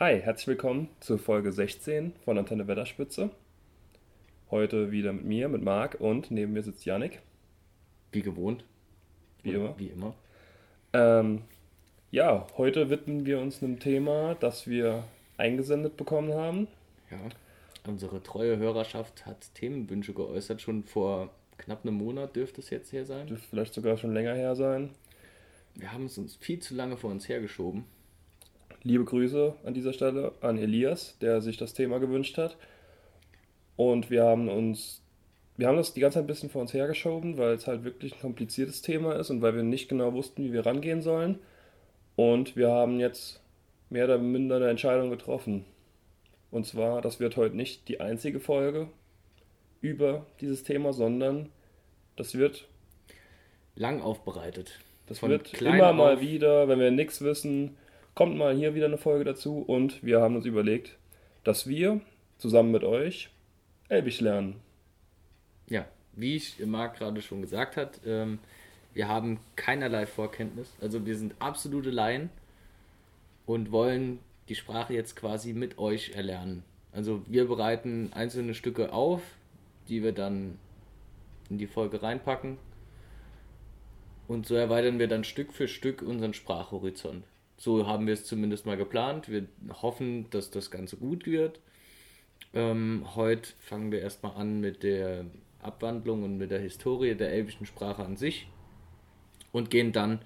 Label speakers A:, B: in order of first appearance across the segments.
A: Hi, herzlich willkommen zur Folge 16 von Antenne Wetterspitze. Heute wieder mit mir, mit Marc und neben mir sitzt Yannick.
B: Wie gewohnt.
A: Wie immer.
B: Wie immer.
A: Ähm, ja, heute widmen wir uns einem Thema, das wir eingesendet bekommen haben.
B: Ja. Unsere treue Hörerschaft hat Themenwünsche geäußert. Schon vor knapp einem Monat dürfte es jetzt her sein.
A: Dürfte vielleicht sogar schon länger her sein.
B: Wir haben es uns viel zu lange vor uns hergeschoben.
A: Liebe Grüße an dieser Stelle an Elias, der sich das Thema gewünscht hat. Und wir haben uns, wir haben das die ganze Zeit ein bisschen vor uns hergeschoben, weil es halt wirklich ein kompliziertes Thema ist und weil wir nicht genau wussten, wie wir rangehen sollen. Und wir haben jetzt mehr oder minder eine Entscheidung getroffen. Und zwar, das wird heute nicht die einzige Folge über dieses Thema, sondern das wird
B: Lang aufbereitet.
A: das
B: Von
A: wird immer mal wieder, wenn wir nichts wissen, kommt mal hier wieder eine Folge dazu und wir haben uns überlegt, dass wir zusammen mit euch Elbisch lernen.
B: Ja, wie ich Marc gerade schon gesagt hat, ähm, wir haben keinerlei Vorkenntnis. Also wir sind absolute Laien und wollen die Sprache jetzt quasi mit euch erlernen. Also wir bereiten einzelne Stücke auf, die wir dann in die Folge reinpacken. Und so erweitern wir dann Stück für Stück unseren Sprachhorizont. So haben wir es zumindest mal geplant. Wir hoffen, dass das Ganze gut wird. Ähm, heute fangen wir erstmal an mit der Abwandlung und mit der Historie der elbischen Sprache an sich und gehen dann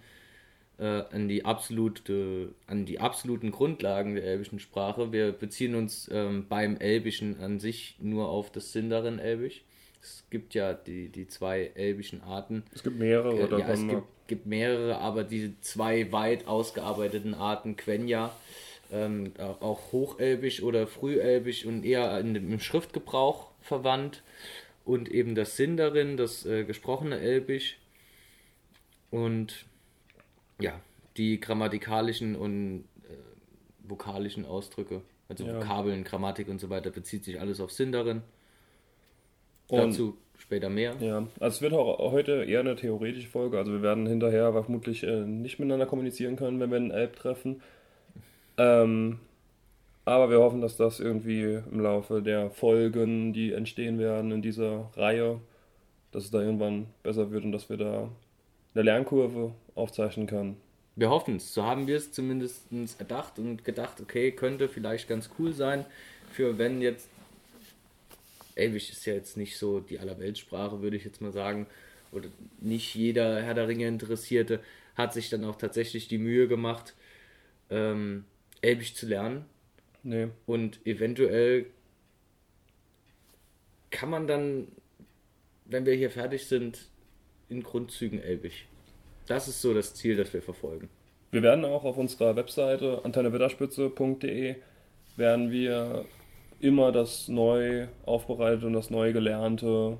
B: äh, an, die absolute, an die absoluten Grundlagen der elbischen Sprache. Wir beziehen uns ähm, beim Elbischen an sich nur auf das Sindarin-Elbisch. Es gibt ja die, die zwei elbischen Arten.
A: Es gibt mehrere
B: Äh,
A: davon.
B: ja, es gibt, gibt mehrere, aber diese zwei weit ausgearbeiteten Arten, Quenya, ähm, auch- Hochelbisch oder Frühelbisch und eher in im Schriftgebrauch verwandt. Und eben das Sindarin, das äh, gesprochene Elbisch. Und ja, die grammatikalischen und äh, vokalischen Ausdrücke, also
A: Ja.
B: Vokabeln, Grammatik und so weiter, bezieht sich alles auf Sindarin.
A: Und-
B: Dazu später mehr.
A: Ja, also es wird auch heute eher eine theoretische Folge. Also wir werden hinterher vermutlich äh, nicht miteinander kommunizieren können, wenn wir einen Elb treffen. Ähm, aber wir hoffen, dass das irgendwie im Laufe der Folgen, die entstehen werden in dieser Reihe, dass es da irgendwann besser wird und dass wir da eine Lernkurve aufzeichnen können.
B: Wir hoffen es. So haben wir es zumindest erdacht und gedacht, okay, könnte vielleicht ganz cool sein, für wenn jetzt. Elbisch ist ja jetzt nicht so die Allerweltssprache, würde ich jetzt mal sagen. Oder nicht jeder Herr der Ringe Interessierte hat sich dann auch tatsächlich die Mühe gemacht, ähm, Elbisch zu lernen.
A: Nee.
B: Und eventuell kann man dann, wenn wir hier fertig sind, in Grundzügen Elbisch. Das ist so das Ziel, das wir verfolgen.
A: Wir werden auch auf unserer Webseite antennewetterspitze.de werden wir immer das neu aufbereitete und das neu gelernte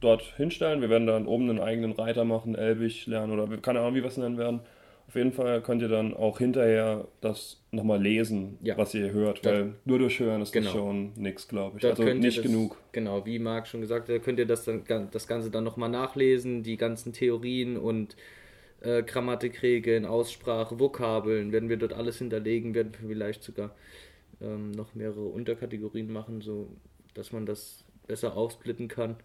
A: dort hinstellen. Wir werden dann oben einen eigenen Reiter machen, Elbig lernen oder keine Ahnung, wie wir es nennen werden. Auf jeden Fall könnt ihr dann auch hinterher das nochmal lesen,
B: Ja.
A: was ihr hört,
B: Das-
A: weil nur durch Hören ist
B: Genau.
A: das schon nichts, glaube ich.
B: Dort
A: also nicht
B: das,
A: genug.
B: Genau, wie Marc schon gesagt hat, könnt ihr das, dann, das Ganze dann nochmal nachlesen, die ganzen Theorien und äh, Grammatikregeln, Aussprache, Vokabeln, werden wir dort alles hinterlegen, werden wir vielleicht sogar ähm, noch mehrere Unterkategorien machen, so dass man das besser aufsplitten kann.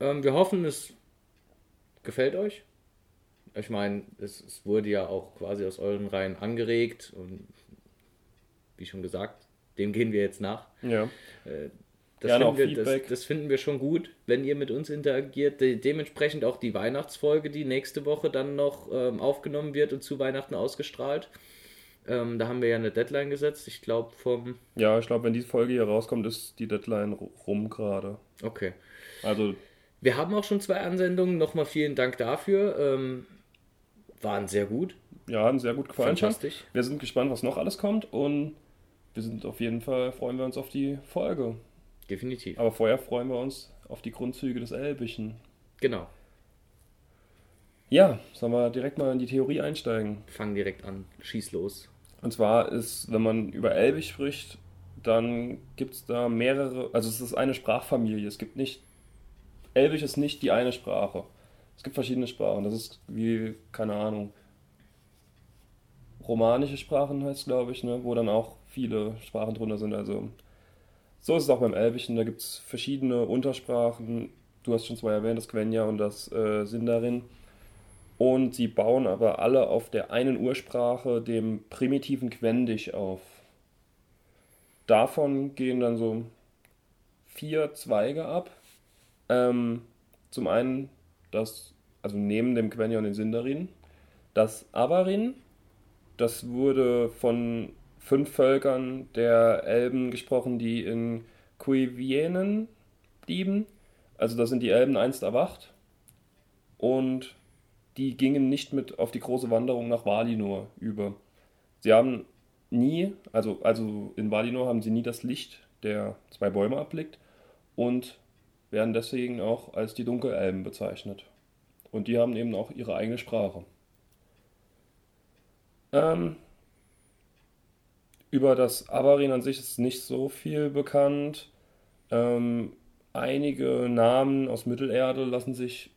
B: Ähm, wir hoffen, es gefällt euch. Ich meine, es, es wurde ja auch quasi aus euren Reihen angeregt und wie schon gesagt, dem gehen wir jetzt nach.
A: Ja.
B: Das
A: Gerne auch
B: finden, wir, das, das finden wir schon gut, wenn ihr mit uns interagiert. De dementsprechend auch die Weihnachtsfolge, die nächste Woche dann noch ähm, aufgenommen wird und zu Weihnachten ausgestrahlt. Ähm, da haben wir ja eine Deadline gesetzt. Ich glaube vom.
A: ja, ich glaube, wenn die Folge hier rauskommt, ist die Deadline rum gerade.
B: Okay.
A: Also
B: Wir haben auch schon zwei Ansendungen. Nochmal vielen Dank dafür. Ähm, waren sehr gut.
A: ja, hat uns sehr gut gefallen.
B: Fantastisch.
A: Wir sind gespannt, was noch alles kommt und wir sind auf jeden Fall, freuen wir uns auf die Folge.
B: Definitiv.
A: Aber vorher freuen wir uns auf die Grundzüge des Elbischen.
B: Genau.
A: Ja, sollen wir direkt mal in die Theorie einsteigen.
B: Fang direkt an. Schieß los.
A: Und zwar ist, wenn man über Elbisch spricht, dann gibt es da mehrere, also es ist eine Sprachfamilie. Es gibt nicht, Elbisch ist nicht die eine Sprache. Es gibt verschiedene Sprachen. Das ist wie, keine Ahnung, romanische Sprachen heißt, glaube ich, ne? wo dann auch viele Sprachen drunter sind. Also so ist es auch beim Elbischen, da gibt es verschiedene Untersprachen. Du hast schon zwei erwähnt, das Quenya und das äh, Sindarin. Und sie bauen aber alle auf der einen Ursprache, dem primitiven Quendisch, auf. Davon gehen dann so vier Zweige ab. Ähm, zum einen das, also neben dem Quenya und dem Sindarin, das Avarin. Das wurde von fünf Völkern der Elben gesprochen, die in Cuivienen blieben. Also da sind die Elben einst erwacht und die gingen nicht mit auf die große Wanderung nach Valinor über. Sie haben nie, also, also in Valinor haben sie nie das Licht der zwei Bäume erblickt und werden deswegen auch als die Dunkelelben bezeichnet. Und die haben eben auch ihre eigene Sprache. Ähm, über das Avarin an sich ist nicht so viel bekannt. Ähm, einige Namen aus Mittelerde lassen sich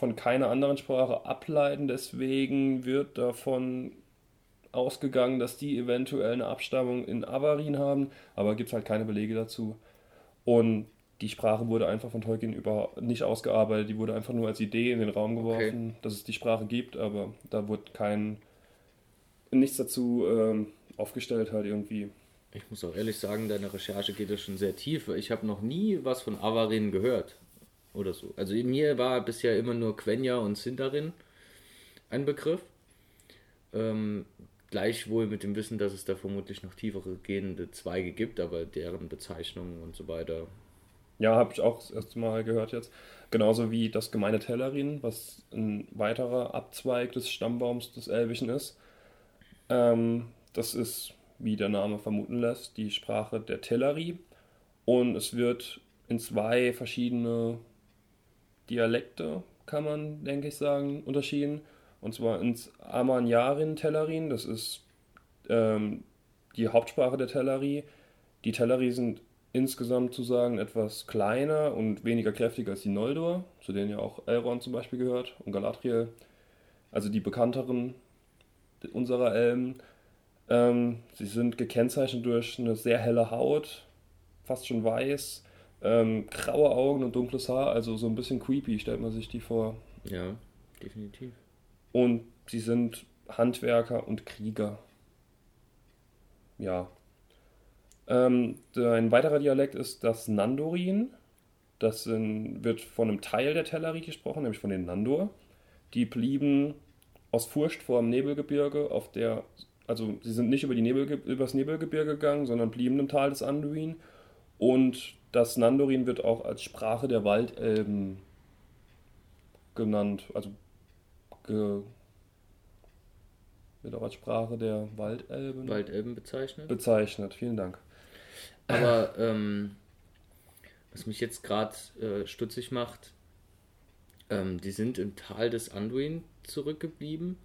A: von keiner anderen Sprache ableiten, deswegen wird davon ausgegangen, dass die eventuell eine Abstammung in Avarin haben, aber gibt es halt keine Belege dazu. Und die Sprache wurde einfach von Tolkien über nicht ausgearbeitet, die wurde einfach nur als Idee in den Raum geworfen, okay. dass es die Sprache gibt, aber da wurde kein nichts dazu ähm, aufgestellt halt irgendwie.
B: Ich muss auch ehrlich sagen, deine Recherche geht ja schon sehr tief. Ich habe noch nie was von Avarin gehört. Oder so. Also mir war bisher immer nur Quenya und Sindarin ein Begriff. Ähm, gleichwohl mit dem Wissen, dass es da vermutlich noch tiefere gehende Zweige gibt, aber deren Bezeichnungen und so weiter.
A: Ja, habe ich auch das erste Mal gehört jetzt. Genauso wie das gemeine Tellerin, was ein weiterer Abzweig des Stammbaums des Elbischen ist. Ähm, das ist, wie der Name vermuten lässt, die Sprache der Tellerie. Und es wird in zwei verschiedene Dialekte, kann man, denke ich, sagen, unterschieden. Und zwar ins Amanyarin-Tellerin, das ist ähm, die Hauptsprache der Tellerie. Die Tellerie sind insgesamt zu sagen etwas kleiner und weniger kräftig als die Noldor, zu denen ja auch Elrond zum Beispiel gehört und Galadriel. Also die bekannteren unserer Elben. Ähm, sie sind gekennzeichnet durch eine sehr helle Haut, fast schon weiß, ähm, graue Augen und dunkles Haar, also so ein bisschen creepy stellt man sich die vor.
B: Ja, definitiv.
A: Und sie sind Handwerker und Krieger. Ja. Ähm, ein weiterer Dialekt ist das Nandorin. Das sind, wird von einem Teil der Tellerie gesprochen, nämlich von den Nandor. Die blieben aus Furcht vor dem Nebelgebirge auf der also sie sind nicht über die Nebel, übers Nebelgebirge gegangen, sondern blieben im Tal des Anduin. Und das Nandorin wird auch als Sprache der Waldelben genannt. Also ge, wird auch als Sprache der Waldelben,
B: Waldelben bezeichnet.
A: Bezeichnet, vielen Dank.
B: Aber ähm, was mich jetzt gerade äh, stutzig macht, ähm, die sind im Tal des Anduin zurückgeblieben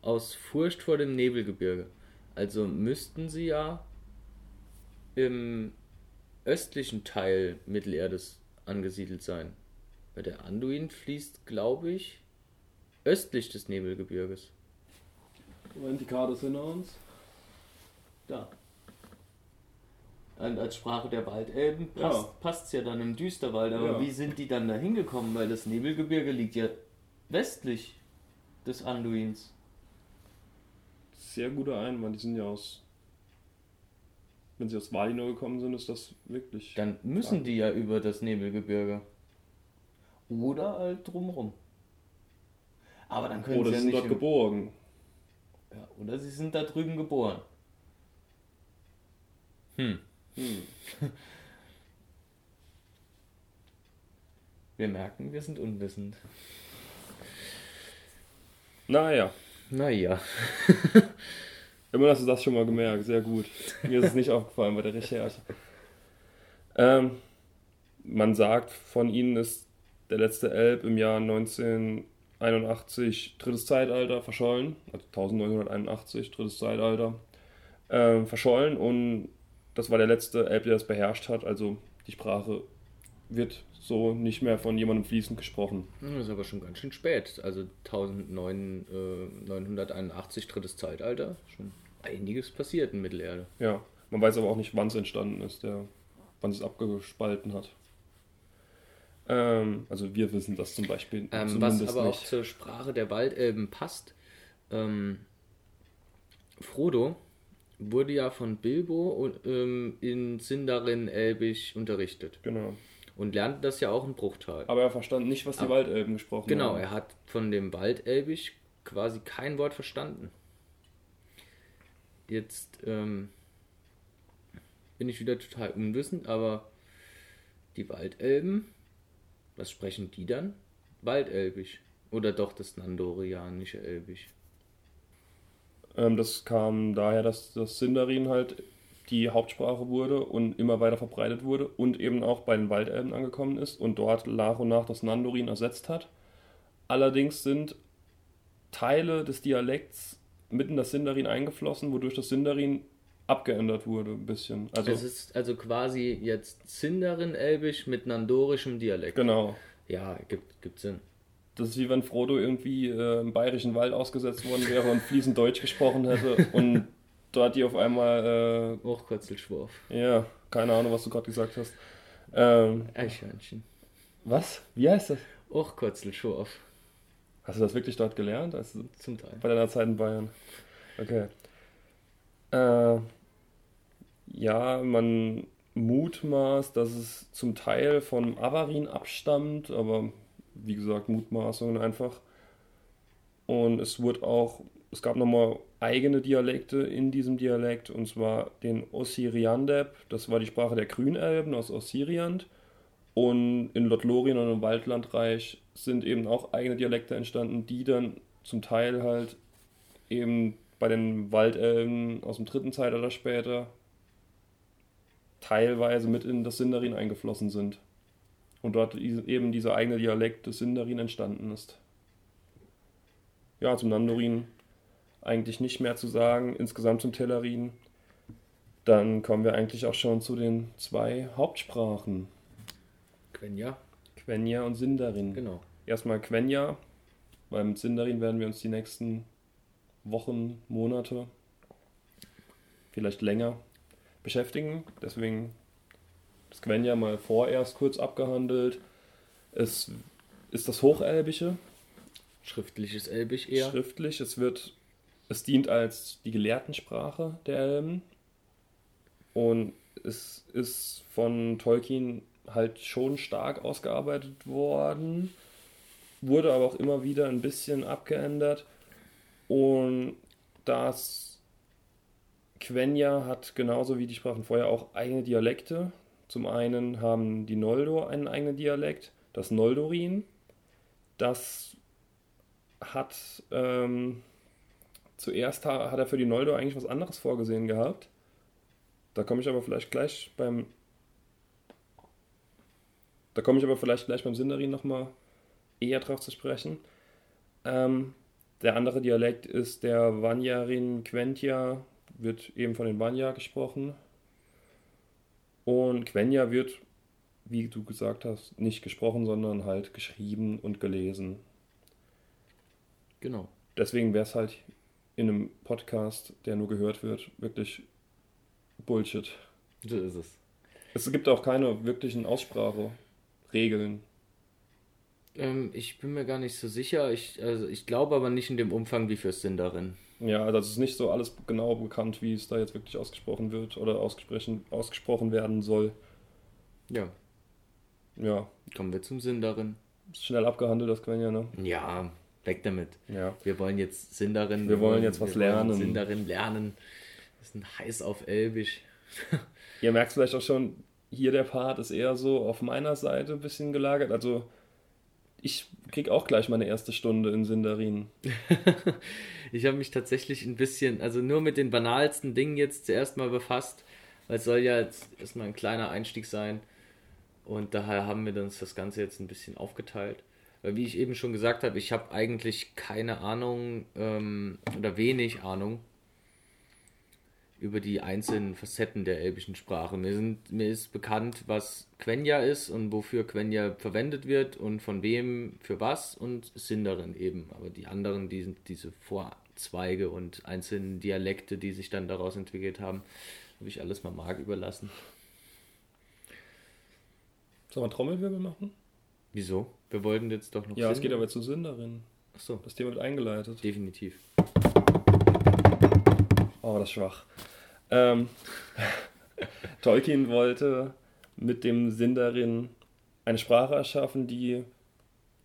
B: aus Furcht vor dem Nebelgebirge. Also müssten sie ja im östlichen Teil Mittelerdes angesiedelt sein. Weil der Anduin fließt, glaube ich, östlich des Nebelgebirges.
A: Moment, die Karte hinter uns.
B: Da. Und als Sprache der Waldelben passt es ja. ja dann im Düsterwald. Aber ja. wie sind die dann da hingekommen? Weil das Nebelgebirge liegt ja westlich des Anduins
A: sehr guter Einwand. Die sind ja aus. Wenn sie aus Valinor gekommen sind, ist das wirklich.
B: Dann müssen klar. die ja über das Nebelgebirge. Oder halt drumrum. Aber dann können
A: oder
B: sie ja
A: sind nicht dort geboren.
B: Ja, oder sie sind da drüben geboren. Hm. hm. wir merken, wir sind unwissend.
A: Naja.
B: Naja.
A: Immer hast du das schon mal gemerkt, sehr gut. Mir ist es nicht aufgefallen bei der Recherche. Ähm, man sagt, von ihnen ist der letzte Elb im Jahr 1981 drittes Zeitalter verschollen, also 1981 drittes Zeitalter ähm, verschollen und das war der letzte Elb, der das beherrscht hat, also die Sprache wird so nicht mehr von jemandem fließend gesprochen.
B: Das ist aber schon ganz schön spät. Also 1981 drittes Zeitalter. Schon einiges passiert in Mittelerde.
A: Ja, man weiß aber auch nicht, wann es entstanden ist, der, wann es abgespalten hat. Ähm, also wir wissen das zum Beispiel
B: ähm, Was aber nicht. auch zur Sprache der Waldelben passt. Ähm, Frodo wurde ja von Bilbo ähm, in Sindarin Elbisch unterrichtet.
A: Genau.
B: Und lernte das ja auch in Bruchtal.
A: Aber er verstand nicht, was die aber, Waldelben gesprochen
B: genau, haben. Genau, er hat von dem Waldelbisch quasi kein Wort verstanden. Jetzt ähm, bin ich wieder total unwissend, aber die Waldelben, was sprechen die dann? Waldelbisch. Oder doch das Nandorianische Elbisch?
A: Ähm, das kam daher, dass das Sindarin halt die Hauptsprache wurde und immer weiter verbreitet wurde und eben auch bei den Waldelben angekommen ist und dort nach und nach das Nandorin ersetzt hat. Allerdings sind Teile des Dialekts mitten das Sindarin eingeflossen, wodurch das Sindarin abgeändert wurde ein bisschen.
B: Also es ist also quasi jetzt Sindarin-Elbisch mit nandorischem Dialekt.
A: Genau.
B: Ja, gibt, gibt Sinn.
A: Das ist wie wenn Frodo irgendwie äh, im bayerischen Wald ausgesetzt worden wäre und fließend Deutsch gesprochen hätte und dort die auf einmal.
B: Äh, Hochkotzelschwurf.
A: Ja, keine Ahnung, was du gerade gesagt hast. Ähm,
B: Eichhörnchen.
A: Was? Wie heißt das?
B: Hochkotzelschwurf.
A: Hast du das wirklich dort gelernt? Also
B: Zum Teil.
A: Bei deiner Zeit in Bayern. Okay. Äh, ja, man mutmaßt, dass es zum Teil von Avarin abstammt, aber wie gesagt, Mutmaßungen einfach. Und es wird auch, es gab nochmal eigene Dialekte in diesem Dialekt, und zwar den Ossiriandeb, das war die Sprache der Grünelben aus Ossiriand. Und in Lothlorien und im Waldlandreich sind eben auch eigene Dialekte entstanden, die dann zum Teil halt eben bei den Waldelben aus dem dritten Zeitalter später teilweise mit in das Sindarin eingeflossen sind. Und dort eben dieser eigene Dialekt des Sindarin entstanden ist. Ja, zum Nandorin eigentlich nicht mehr zu sagen. Insgesamt zum Tellerin. Dann kommen wir eigentlich auch schon zu den zwei Hauptsprachen.
B: Quenya.
A: Quenya und Sindarin.
B: Genau.
A: Erstmal Quenya. Beim Sindarin werden wir uns die nächsten Wochen, Monate, vielleicht länger beschäftigen. Deswegen das Quenya mal vorerst kurz abgehandelt. Es ist das Hochelbische.
B: Schriftliches Elbisch eher.
A: Schriftlich. Es wird, es dient als die Gelehrtensprache der Elben. Und es ist von Tolkien halt schon stark ausgearbeitet worden, wurde aber auch immer wieder ein bisschen abgeändert. Und das Quenya hat genauso wie die Sprachen vorher auch eigene Dialekte. Zum einen haben die Noldor einen eigenen Dialekt, das Noldorin. Das hat ähm, zuerst hat er für die Noldor eigentlich was anderes vorgesehen gehabt. Da komme ich aber vielleicht gleich beim da komme ich aber vielleicht gleich beim Sindarin nochmal eher drauf zu sprechen. Ähm, der andere Dialekt ist der Vanyarin Quentia, wird eben von den Vanya gesprochen. Und Quenya wird, wie du gesagt hast, nicht gesprochen, sondern halt geschrieben und gelesen.
B: Genau.
A: Deswegen wäre es halt in einem Podcast, der nur gehört wird, wirklich Bullshit.
B: So ist es.
A: Es gibt auch keine wirklichen Ausspracheregeln.
B: Ähm, ich bin mir gar nicht so sicher. Ich, also ich glaube aber nicht in dem Umfang wie fürs Sindarin.
A: Ja, also es ist nicht so alles genau bekannt, wie es da jetzt wirklich ausgesprochen wird oder ausgesprochen, ausgesprochen werden soll.
B: Ja.
A: Ja.
B: Kommen wir zum Sindarin.
A: Schnell abgehandelt, das Quenya, ne?
B: Ja, weg damit.
A: Ja.
B: Wir wollen jetzt Sindarin.
A: Wir, wir wollen jetzt was lernen.
B: Sindarin lernen. Wir sind heiß auf Elbisch.
A: Ihr merkt vielleicht auch schon, hier der Part ist eher so auf meiner Seite ein bisschen gelagert. Also ich krieg auch gleich meine erste Stunde in Sindarin.
B: ich habe mich tatsächlich ein bisschen, also nur mit den banalsten Dingen jetzt zuerst mal befasst, weil es soll ja jetzt erstmal ein kleiner Einstieg sein. Und daher haben wir uns das Ganze jetzt ein bisschen aufgeteilt. Weil wie ich eben schon gesagt habe, ich habe eigentlich keine Ahnung ähm, oder wenig Ahnung über die einzelnen Facetten der elbischen Sprache. Mir, sind, mir ist bekannt, was Quenya ist und wofür Quenya verwendet wird und von wem für was und Sindarin eben. Aber die anderen, die sind diese vor, Zweige und einzelne Dialekte, die sich dann daraus entwickelt haben, habe ich alles mal Marc überlassen.
A: Sollen wir Trommelwirbel machen?
B: Wieso? Wir wollten jetzt doch noch.
A: Ja, es geht aber zu Sindarin.
B: Achso.
A: Das Thema wird eingeleitet.
B: Definitiv.
A: Oh, das ist schwach. Ähm, Tolkien wollte mit dem Sindarin eine Sprache erschaffen, die,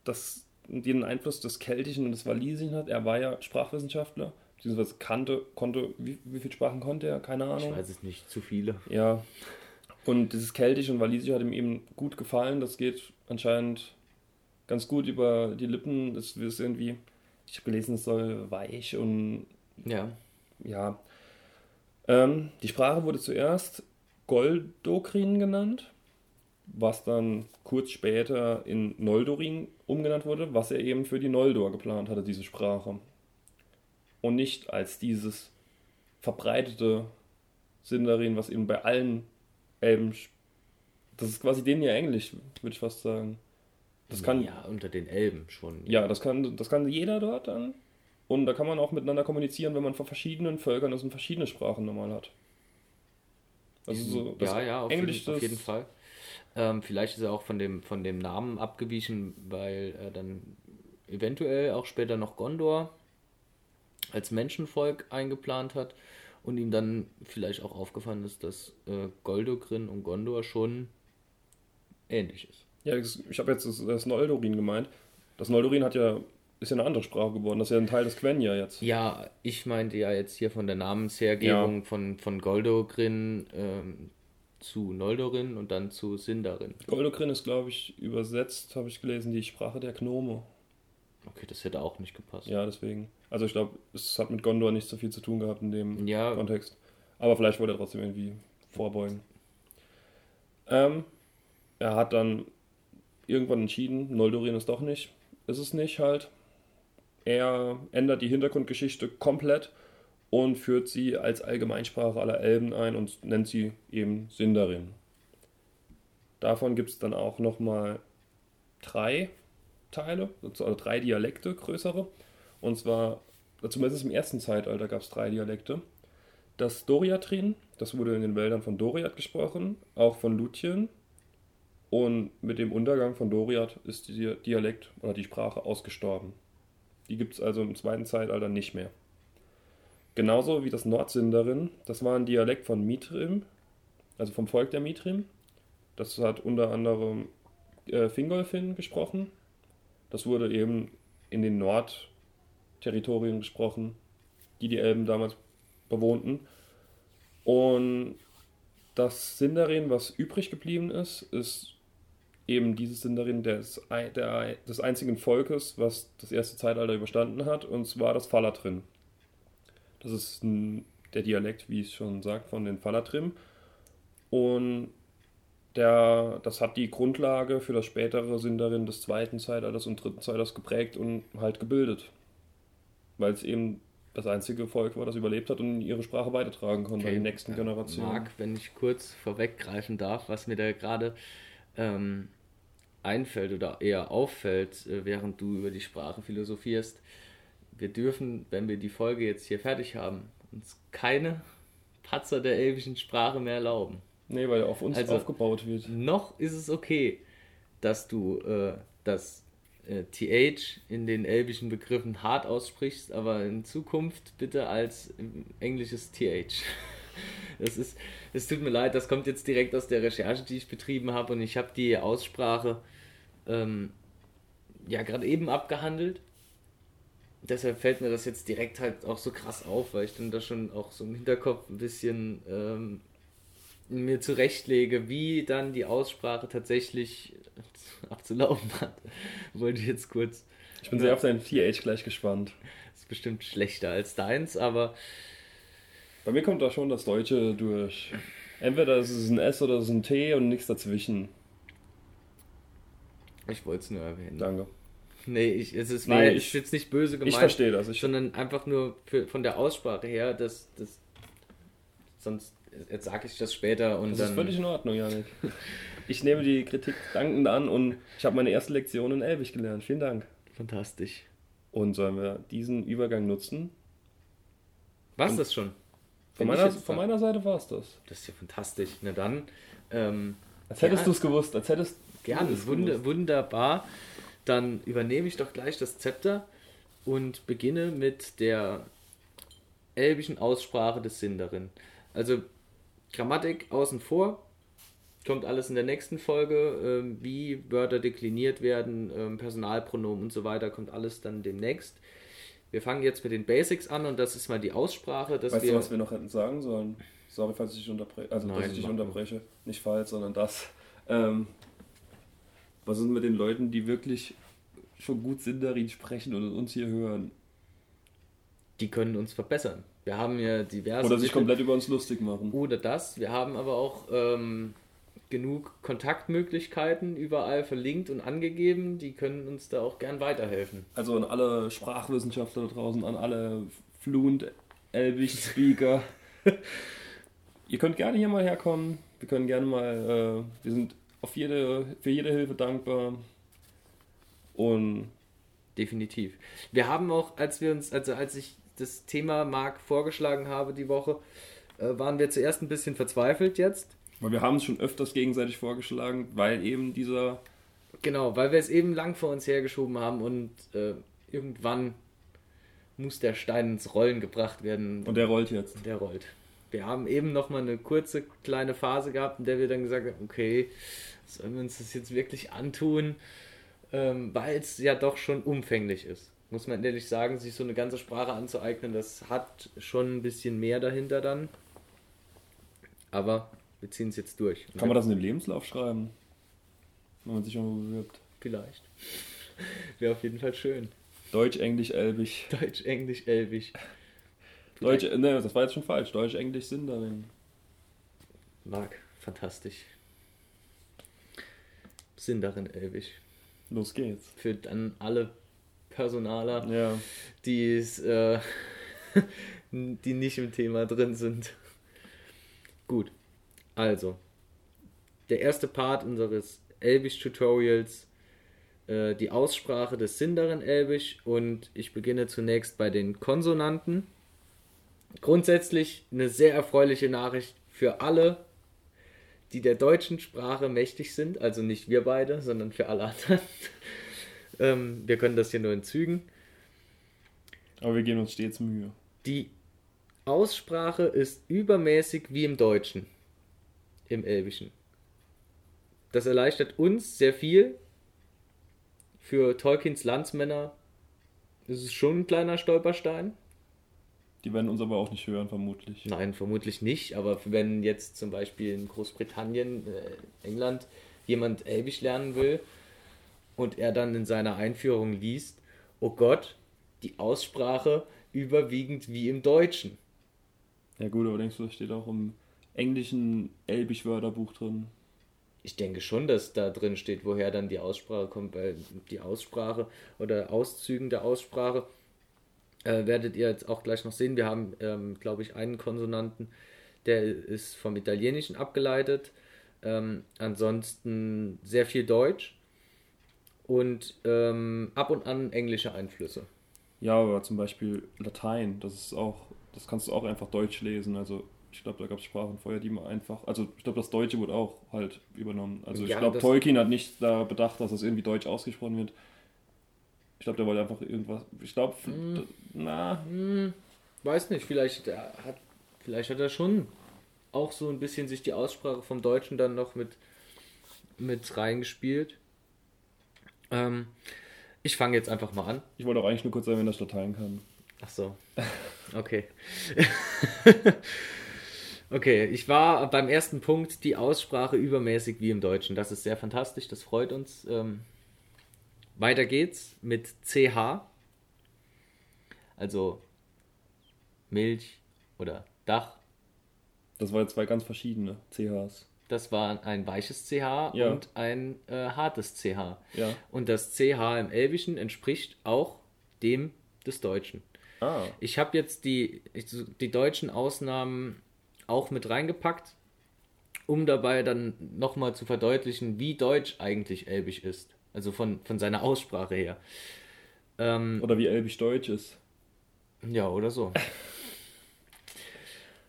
A: das, die den Einfluss des Keltischen und des Walisischen hat. Er war ja Sprachwissenschaftler, beziehungsweise kannte, konnte, wie, wie viele Sprachen konnte er? Keine Ahnung.
B: Ich weiß es nicht, zu viele.
A: Ja. Und dieses Keltische und Walisische hat ihm eben gut gefallen. Das geht anscheinend ganz gut über die Lippen. Das ist irgendwie, ich habe gelesen, es soll weich und
B: Ja.
A: ja. Ähm, die Sprache wurde zuerst Goldokrin genannt, was dann kurz später in Noldorin umgenannt wurde, was er eben für die Noldor geplant hatte, diese Sprache. Und nicht als dieses verbreitete Sindarin, was eben bei allen Elben. Das ist quasi denen ja Englisch, würde ich fast sagen. Das kann,
B: ja, unter den Elben schon.
A: ja, das kann, das kann jeder dort dann. Und da kann man auch miteinander kommunizieren, wenn man von verschiedenen Völkern das in verschiedene Sprachen normal hat. Also so das
B: ja, ja, auf,
A: Englisch,
B: jeden, auf jeden Fall. Ähm, vielleicht ist er auch von dem, von dem Namen abgewichen, weil er dann eventuell auch später noch Gondor als Menschenvolk eingeplant hat und ihm dann vielleicht auch aufgefallen ist, dass äh, Goldogrin und Gondor schon ähnlich ist.
A: Ja, ich habe jetzt das, das Noldorin gemeint. Das Noldorin hat ja, ist ja eine andere Sprache geworden. Das ist ja ein Teil des Quenya jetzt.
B: Ja, ich meinte ja jetzt hier von der Namenshergebung von, von Goldogrin ähm, zu Noldorin und dann zu Sindarin.
A: Goldokrin ist, glaube ich, übersetzt, habe ich gelesen, die Sprache der Gnome.
B: Okay, das hätte auch nicht gepasst.
A: Ja, deswegen. Also ich glaube, es hat mit Gondor nicht so viel zu tun gehabt in dem
B: Ja,
A: Kontext. Aber vielleicht wollte er trotzdem irgendwie vorbeugen. Ähm, er hat dann irgendwann entschieden, Noldorin ist doch nicht, ist es nicht halt. Er ändert die Hintergrundgeschichte komplett und führt sie als Allgemeinsprache aller Elben ein und nennt sie eben Sindarin. Davon gibt es dann auch nochmal drei Teile, also drei Dialekte, größere. Und zwar, zumindest im ersten Zeitalter gab es drei Dialekte. Das Doriatrin, das wurde in den Wäldern von Doriath gesprochen, auch von Luthien. Und mit dem Untergang von Doriath ist der Dialekt oder die Sprache ausgestorben. Die gibt es also im zweiten Zeitalter nicht mehr. Genauso wie das Nordsindarin, das war ein Dialekt von Mitrim, also vom Volk der Mitrim. Das hat unter anderem äh, Fingolfin gesprochen. Das wurde eben in den Nordterritorien gesprochen, die die Elben damals bewohnten. Und das Sindarin, was übrig geblieben ist, ist eben dieses Sindarin des, der, des einzigen Volkes, was das erste Zeitalter überstanden hat, und zwar das Falatrim. Das ist ein, der Dialekt, wie es schon sagt, von den Falatrim. Und der, das hat die Grundlage für das spätere Sindarin des zweiten Zeitalters und dritten Zeitalters geprägt und halt gebildet. Weil es eben das einzige Volk war, das überlebt hat und ihre Sprache weitertragen konnte an die nächsten Generationen.
B: Marc, wenn ich kurz vorweggreifen darf, was mir da gerade ähm, einfällt oder eher auffällt, äh, während du über die Sprache philosophierst. Wir dürfen, wenn wir die Folge jetzt hier fertig haben, uns keine Patzer der elbischen Sprache mehr erlauben.
A: Nee, weil auf uns
B: Also-
A: aufgebaut wird.
B: Noch ist es okay, dass du äh, das äh, TH in den elbischen Begriffen hart aussprichst, aber in Zukunft bitte als ähm, englisches TH. Das ist, es tut mir leid, das kommt jetzt direkt aus der Recherche, die ich betrieben habe und ich habe die Aussprache ähm, ja gerade eben abgehandelt. Deshalb fällt mir das jetzt direkt halt auch so krass auf, weil ich dann da schon auch so im Hinterkopf ein bisschen ähm, mir zurechtlege, wie dann die Aussprache tatsächlich abzulaufen hat. Wollte ich jetzt kurz.
A: Ich bin sehr auf dein 4H gleich gespannt.
B: Ist bestimmt schlechter als deins, aber
A: Bei mir kommt da schon das Deutsche durch. Entweder ist es ein S oder es ist ein T und nichts dazwischen.
B: ich wollte es nur erwähnen.
A: Danke.
B: Nee, ich, es ist,
A: Nee,
B: war
A: ich-
B: jetzt nicht böse gemeint,
A: Ich verstehe das. Ich,
B: sondern einfach nur für, von der Aussprache her, dass das. Sonst jetzt sage ich das später und
A: das
B: dann.
A: ist völlig in Ordnung, Janik. Ich nehme die Kritik dankend an und ich habe meine erste Lektion in Elbig gelernt. Vielen Dank.
B: fantastisch.
A: Und sollen wir diesen Übergang nutzen
B: Was das schon?
A: Von meiner, von meiner Seite war es das.
B: Das ist ja fantastisch. Na dann, ähm,
A: Als hättest
B: Ja.
A: du es gewusst, als hättest du
B: gerne,
A: es
B: wund wunderbar. Dann übernehme ich doch gleich das Zepter und beginne mit der elbischen Aussprache des Sindarin. Also Grammatik außen vor, kommt alles in der nächsten Folge, ähm, wie Wörter dekliniert werden, ähm, Personalpronomen und so weiter, kommt alles dann demnächst. Wir fangen jetzt mit den Basics an und das ist mal die Aussprache, dass
A: Weißt
B: wir
A: du, was wir noch hätten sagen sollen? Sorry, falls ich dich unterbreche. Also,
B: Nein,
A: dass ich dich unterbreche. Nicht falsch, sondern das. Ähm, was ist mit den Leuten, die wirklich schon gut Sindarin sprechen und uns hier hören?
B: die können uns verbessern. Wir haben ja diverse
A: Oder sich komplett über uns lustig machen.
B: Oder das. Wir haben aber auch ähm, genug Kontaktmöglichkeiten überall verlinkt und angegeben. Die können uns da auch gern weiterhelfen.
A: Also an alle Sprachwissenschaftler da draußen, an alle Fluent Elbisch Speaker. Ihr könnt gerne hier mal herkommen. Wir können gerne mal, äh, wir sind auf jede, für jede Hilfe dankbar. Und
B: Definitiv. Wir haben auch, als wir uns, also als ich das Thema Marc vorgeschlagen habe die Woche, äh, waren wir zuerst ein bisschen verzweifelt jetzt.
A: Weil wir haben es schon öfters gegenseitig vorgeschlagen, weil eben dieser
B: Genau, weil wir es eben lang vor uns hergeschoben haben und äh, irgendwann muss der Stein ins Rollen gebracht werden.
A: und der rollt jetzt.
B: Der rollt. Wir haben eben noch mal eine kurze kleine Phase gehabt, in der wir dann gesagt haben, okay, sollen wir uns das jetzt wirklich antun, ähm, weil es ja doch schon umfänglich ist. Muss man ehrlich sagen, sich so eine ganze Sprache anzueignen, das hat schon ein bisschen mehr dahinter dann. Aber wir ziehen es jetzt durch.
A: Kann man das in den Lebenslauf schreiben? Wenn man sich irgendwo bewirbt.
B: Vielleicht. Wäre auf jeden Fall schön.
A: Deutsch, Englisch, Elbisch.
B: Deutsch, Englisch, Elbisch.
A: Deutsch, ne, das war jetzt schon falsch. Deutsch, Englisch sind darin.
B: Marc, fantastisch. Sind darin Elbisch.
A: Los geht's.
B: Für dann alle Personaler,
A: Ja.
B: die es, äh, die nicht im Thema drin sind. Also, der erste Part unseres Elbisch-Tutorials, äh, die Aussprache des Sinderen Elbisch und ich beginne zunächst bei den Konsonanten. Grundsätzlich eine sehr erfreuliche Nachricht für alle, die der deutschen Sprache mächtig sind, also nicht wir beide, sondern für alle anderen. ähm, wir können das hier nur in Zügen.
A: Aber wir geben uns stets Mühe.
B: Die Aussprache ist übermäßig wie im Deutschen, im Elbischen. Das erleichtert uns sehr viel. Für Tolkiens Landsmänner ist es schon ein kleiner Stolperstein.
A: Die werden uns aber auch nicht hören, vermutlich.
B: Nein, vermutlich nicht, aber wenn jetzt zum Beispiel in Großbritannien, äh, England, jemand Elbisch lernen will und er dann in seiner Einführung liest, oh Gott, die Aussprache überwiegend wie im Deutschen.
A: Ja gut, aber denkst du, das steht auch im englischen Elbisch-Wörterbuch drin?
B: Ich denke schon, dass da drin steht, woher dann die Aussprache kommt, weil die Aussprache oder Auszügen der Aussprache äh, werdet ihr jetzt auch gleich noch sehen. Wir haben, ähm, glaube ich, einen Konsonanten, der ist vom Italienischen abgeleitet. Ähm, ansonsten sehr viel Deutsch und ähm, ab und an englische Einflüsse.
A: Ja, aber zum Beispiel Latein, das ist auch, das kannst du auch einfach Deutsch lesen. Also ich glaube, da gab es Sprachen vorher, die man einfach, also ich glaube, das Deutsche wurde auch halt übernommen. Also ich
B: Ja,
A: glaube,
B: das-
A: Tolkien hat nicht da bedacht, dass das irgendwie Deutsch ausgesprochen wird. Ich glaube, der wollte einfach irgendwas, ich glaube,
B: Hm.
A: na,
B: Weiß nicht, vielleicht äh, hat, vielleicht hat er schon auch so ein bisschen sich die Aussprache vom Deutschen dann noch mit, mit reingespielt. Ähm, ich fange jetzt einfach mal an.
A: ich wollte auch eigentlich nur kurz sagen, wenn das Latein kann.
B: Ach so. Okay. okay, ich war beim ersten Punkt die Aussprache übermäßig wie im Deutschen. Das ist sehr fantastisch, das freut uns. Ähm, weiter geht's mit CH. Also Milch oder Dach.
A: Das waren zwei ganz verschiedene CHs.
B: Das war ein weiches CH
A: Ja.
B: und ein äh, hartes CH.
A: Ja.
B: Und das CH im Elbischen entspricht auch dem des Deutschen.
A: Ah,
B: Ich habe jetzt die, die deutschen Ausnahmen auch mit reingepackt, um dabei dann nochmal zu verdeutlichen, wie deutsch eigentlich Elbisch ist. Also von, von seiner Aussprache her. Ähm,
A: oder wie Elbisch Deutsch ist.
B: ja, oder so.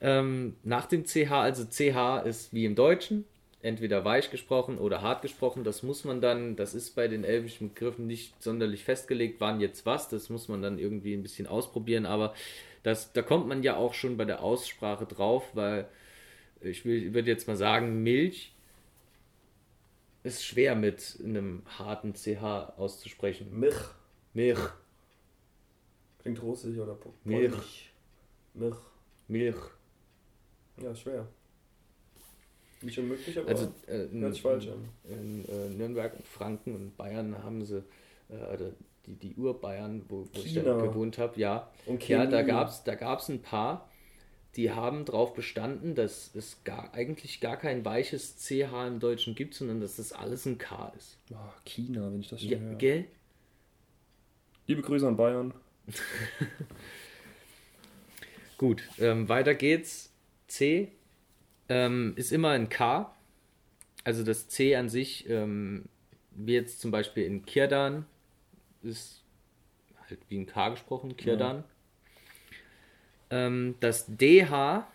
B: Ähm, nach dem CH, also CH ist wie im Deutschen, entweder weich gesprochen oder hart gesprochen. Das muss man dann, das ist bei den elbischen Begriffen nicht sonderlich festgelegt, wann jetzt was. Das muss man dann irgendwie ein bisschen ausprobieren. Aber das, da kommt man ja auch schon bei der Aussprache drauf, weil ich, würde jetzt mal sagen, Milch ist schwer mit einem harten CH auszusprechen.
A: Milch.
B: Milch.
A: Klingt russisch oder
B: Milch.
A: Milch.
B: Milch.
A: Ja, schwer. Nicht unmöglich, aber
B: Also äh, in,
A: hört sich falsch an.
B: in äh, Nürnberg und Franken und Bayern haben sie, äh, oder die, die Urbayern, wo, wo ich da gewohnt habe, ja.
A: Und
B: Ja, da gab es da gab's ein paar, die haben darauf bestanden, dass es gar, eigentlich gar kein weiches CH im Deutschen gibt, sondern dass das alles ein K ist.
A: Ah, China, wenn ich das schon
B: Ja,
A: höre.
B: gell?
A: Liebe Grüße an Bayern.
B: Gut, ähm, weiter geht's. C ähm, ist immer ein K. Also das C an sich, ähm, wie jetzt zum Beispiel in Kirdan, ist halt wie ein K gesprochen, Kirdan. Ähm, das DH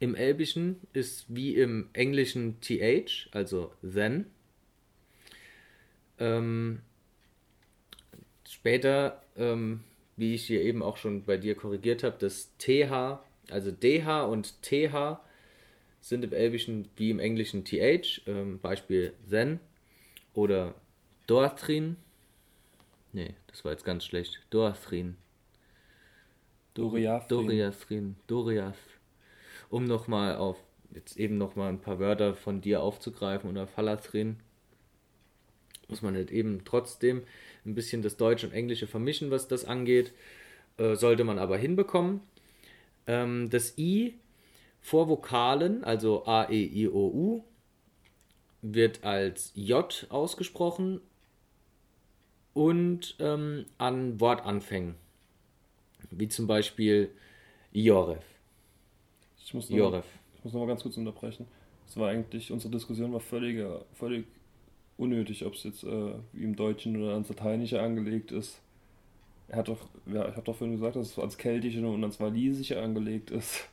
B: im Elbischen ist wie im Englischen TH, also then. Ähm, später, ähm, wie ich hier eben auch schon bei dir korrigiert habe, das TH, also DH und TH sind im Elbischen wie im Englischen TH, ähm, Beispiel then oder Dorthrin. Nee, das war jetzt ganz schlecht. Dorthrin.
A: Doriathrin.
B: Doriathrin. Doriath. Um nochmal auf, jetzt eben nochmal ein paar Wörter von dir aufzugreifen oder Falatrin. Muss man halt eben trotzdem ein bisschen das Deutsche und Englische vermischen, was das angeht. Äh, sollte man aber hinbekommen. Ähm, das I vor Vokalen, also A, E, I, O, U, wird als J ausgesprochen und ähm, an Wortanfängen, wie zum Beispiel Joref.
A: Ich muss noch,
B: Joref.
A: ich muss noch ganz kurz unterbrechen. Es war eigentlich, unsere Diskussion war völlig, völlig unnötig, ob es jetzt äh, wie im Deutschen oder ans Lateinische angelegt ist. Er hat doch, ja, ich habe doch vorhin gesagt, dass es ans Keltische und ans Walisische angelegt ist.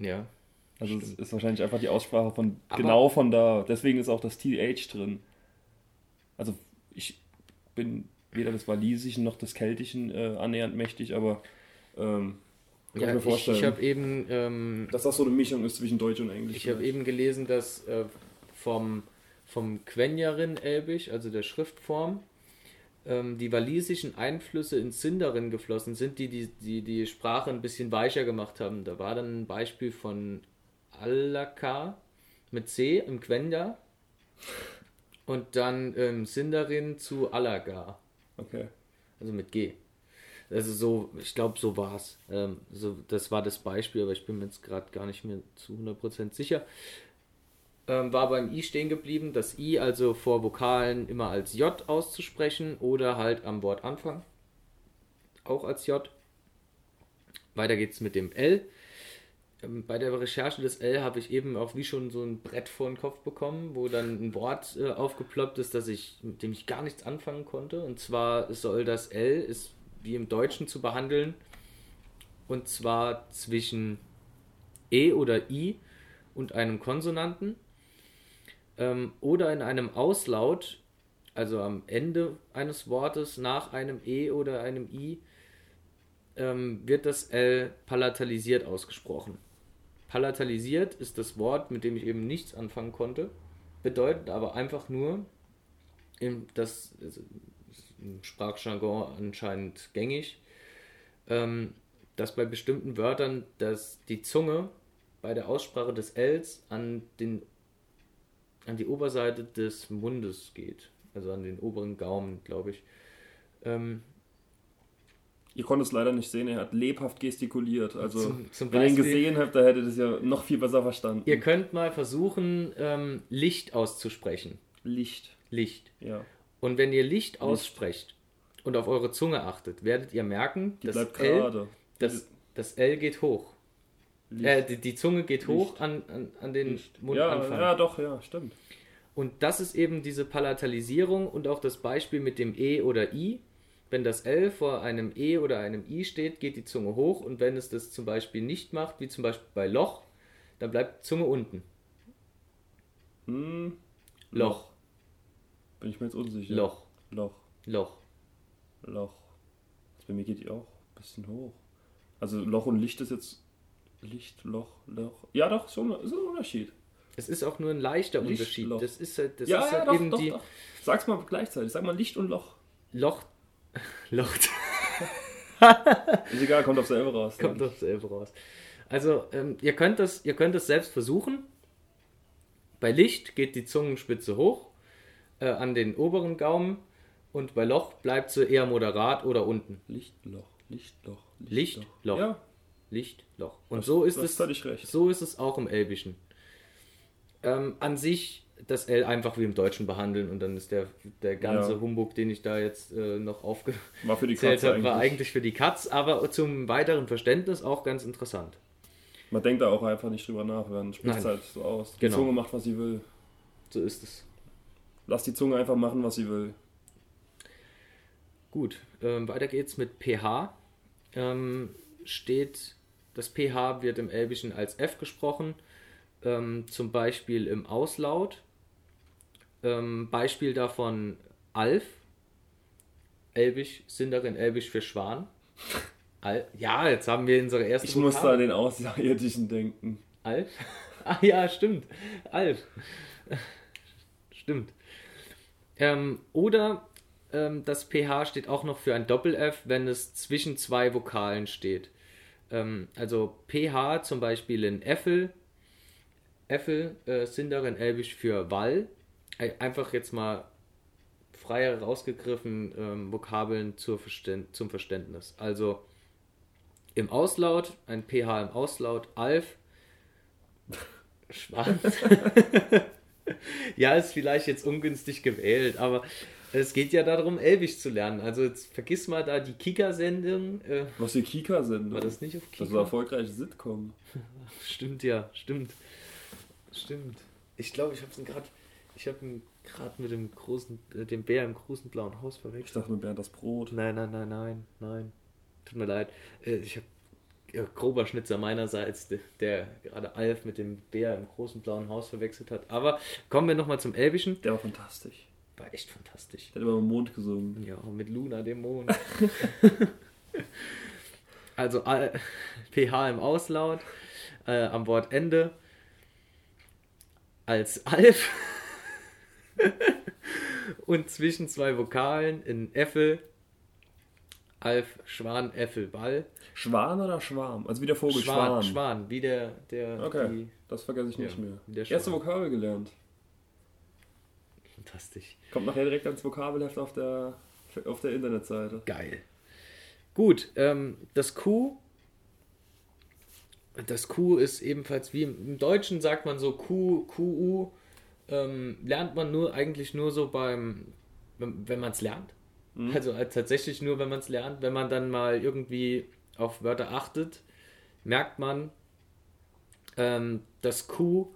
B: Ja.
A: Also es
B: Stimmt.
A: ist wahrscheinlich einfach die Aussprache von
B: Aber-
A: genau von da. Deswegen ist auch das TH drin. Also ich bin weder des Walisischen noch des Keltischen äh, annähernd mächtig, aber ähm, kann
B: Ja,
A: ich mir
B: ich,
A: vorstellen,
B: ich habe eben, ähm,
A: dass das so eine Mischung ist zwischen Deutsch und Englisch.
B: ich habe eben gelesen, dass äh, vom, vom Quenjarin Elbisch, also der Schriftform, ähm, die walisischen Einflüsse ins Sindarin geflossen sind, die die, die die Sprache ein bisschen weicher gemacht haben. Da war dann ein Beispiel von Alaka mit C im Quenya und dann ähm, Sindarin zu Alaga.
A: Okay.
B: Also mit G. Also so, ich glaube, so war es. Ähm, so, das war das Beispiel, aber ich bin mir jetzt gerade gar nicht mehr zu 100% sicher. Ähm, war beim I stehen geblieben, das I also vor Vokalen immer als J auszusprechen oder halt am Wortanfang auch als J. Weiter geht's mit dem L. Ähm, Bei der Recherche des L habe ich eben auch wie schon so ein Brett vor den Kopf bekommen, wo dann ein Wort äh, aufgeploppt ist, das ich, mit dem ich gar nichts anfangen konnte. Und zwar soll das L ist wie im Deutschen zu behandeln. Und zwar zwischen E oder I und einem Konsonanten. Ähm, oder in einem Auslaut, also am Ende eines Wortes nach einem E oder einem I, ähm, wird das L palatalisiert ausgesprochen. Palatalisiert ist das Wort, mit dem ich eben nichts anfangen konnte, bedeutet aber einfach nur, im, das also, ist im Sprachjargon anscheinend gängig, ähm, dass bei bestimmten Wörtern dass die Zunge bei der Aussprache des Ls an, den, an die Oberseite des Mundes geht, also an den oberen Gaumen, glaube ich. Ähm,
A: Ihr konntet es leider nicht sehen, er hat lebhaft gestikuliert. Also,
B: Zum- zum
A: wenn ihr ihn gesehen habt, da hättet ihr es ja noch viel besser verstanden.
B: Ihr könnt mal versuchen, ähm, Licht auszusprechen.
A: Licht,
B: Licht.
A: ja.
B: Und wenn ihr Licht aussprecht und auf eure Zunge achtet, werdet ihr merken,
A: Die
B: das
A: bleibt
B: L, das, das L geht hoch.
A: Licht.
B: Äh, die, die Zunge geht hoch an, an, an den
A: Licht. Ja,
B: Mundanfang.
A: ja, doch, ja, stimmt.
B: Und das ist eben diese Palatalisierung und auch das Beispiel mit dem E oder I. wenn das L vor einem E oder einem I steht, geht die Zunge hoch und wenn es das zum Beispiel nicht macht, wie zum Beispiel bei Loch, dann bleibt die Zunge unten.
A: Hm,
B: Loch,
A: bin ich mir jetzt unsicher.
B: Loch,
A: Loch.
B: Loch.
A: Loch. Also bei mir geht die auch ein bisschen hoch. Also Loch und Licht ist jetzt. Licht, Loch, Loch. Ja, doch, schon ist ein Unterschied.
B: Es ist auch nur ein leichter
A: Licht,
B: Unterschied.
A: Loch.
B: Das ist halt, das
A: ja,
B: ist
A: ja,
B: halt
A: doch,
B: eben
A: doch,
B: die
A: doch. Sag's mal gleichzeitig. Sag mal Licht und Loch.
B: Loch. Loch.
A: Ist egal, kommt auf selber raus. ne?
B: Kommt doch selber raus. Also, ähm, ihr, könnt das, ihr könnt das selbst versuchen. Bei Licht geht die Zungenspitze hoch äh, an den oberen Gaumen und bei Loch bleibt sie eher moderat oder unten.
A: Licht, Loch, Licht, Loch.
B: Licht, Loch.
A: Ja,
B: Licht, Loch. Und
A: Das-
B: so ist es.
A: völlig recht.
B: So ist es auch im Elbischen. Ähm, an sich das L einfach wie im Deutschen behandeln und dann ist der, der ganze
A: Ja.
B: Humbug, den ich da jetzt äh, noch aufgezählt
A: war für die Katze
B: habe,
A: eigentlich.
B: war eigentlich für die Katz, aber zum weiteren Verständnis auch ganz interessant.
A: Man denkt da auch einfach nicht drüber nach, man spricht es halt so aus. Die
B: Genau.
A: Zunge macht, was sie will.
B: So ist es.
A: Lass die Zunge einfach machen, was sie will.
B: Gut, ähm, weiter geht's mit pH. Ähm, steht, das pH wird im Elbischen als F gesprochen, ähm, zum Beispiel im Auslaut. Ähm, Beispiel davon Alf, Elbisch, Sindarin Elbisch für Schwan. Al ja, jetzt haben wir unsere erste
A: Ich muss da an den Außerirdischen denken.
B: Alf? Ah ja, stimmt. Alf. stimmt. Ähm, oder ähm, das pH steht auch noch für ein Doppel-F, wenn es zwischen zwei Vokalen steht. Ähm, also pH zum Beispiel in Äffel. Äffel äh, sind darin Elbisch für Wall. Einfach jetzt mal frei rausgegriffen ähm, Vokabeln Verständ zum Verständnis. Also im Auslaut, ein pH im Auslaut, Alf, Schwanz. ja, ist vielleicht jetzt ungünstig gewählt, aber es geht ja darum, Elbisch zu lernen. Also jetzt vergiss mal da die Kika-Sendung. Äh,
A: Was die Kika sind.
B: war das nicht auf Kika?
A: Das war erfolgreiche Sitcom.
B: Stimmt ja, stimmt. Stimmt. Ich glaube, ich habe ihn gerade, ich habe ihn gerade mit dem großen, äh, dem Bär im großen blauen Haus
A: Ich
B: verwechselt.
A: dachte mit Bernd das Brot.
B: Nein, nein, nein, nein, nein. Tut mir leid. Äh, Ich habe ja, grober Schnitzer meinerseits, der, der gerade Alf mit dem Bär im großen blauen Haus verwechselt hat. Aber kommen wir nochmal zum Elbischen.
A: Der war fantastisch.
B: War echt fantastisch.
A: Der hat immer im Mond gesungen.
B: Ja, mit Luna, dem Mond. also Al- pH im Auslaut, äh, am Wortende als Alf und zwischen zwei Vokalen in Äffel, Alf, Schwan, Äffel, Ball.
A: Schwan oder Schwarm? Also wie der Vogel
B: Schwan,
A: Schwan.
B: Schwan, wie der, der
A: Okay,
B: die,
A: das vergesse ich nicht
B: Ja,
A: mehr.
B: der
A: Erste. Vokabel gelernt.
B: Fantastisch.
A: Kommt nachher direkt ans Vokabelheft auf der, auf der Internetseite.
B: Geil. Gut, ähm, das Q. Das Q ist ebenfalls wie im, Deutschen sagt man so Q, QU. Ähm, lernt man nur eigentlich nur so beim, wenn, wenn man es lernt. Also äh, tatsächlich nur, wenn man es lernt. Wenn man dann mal irgendwie auf Wörter achtet, merkt man, ähm, das Q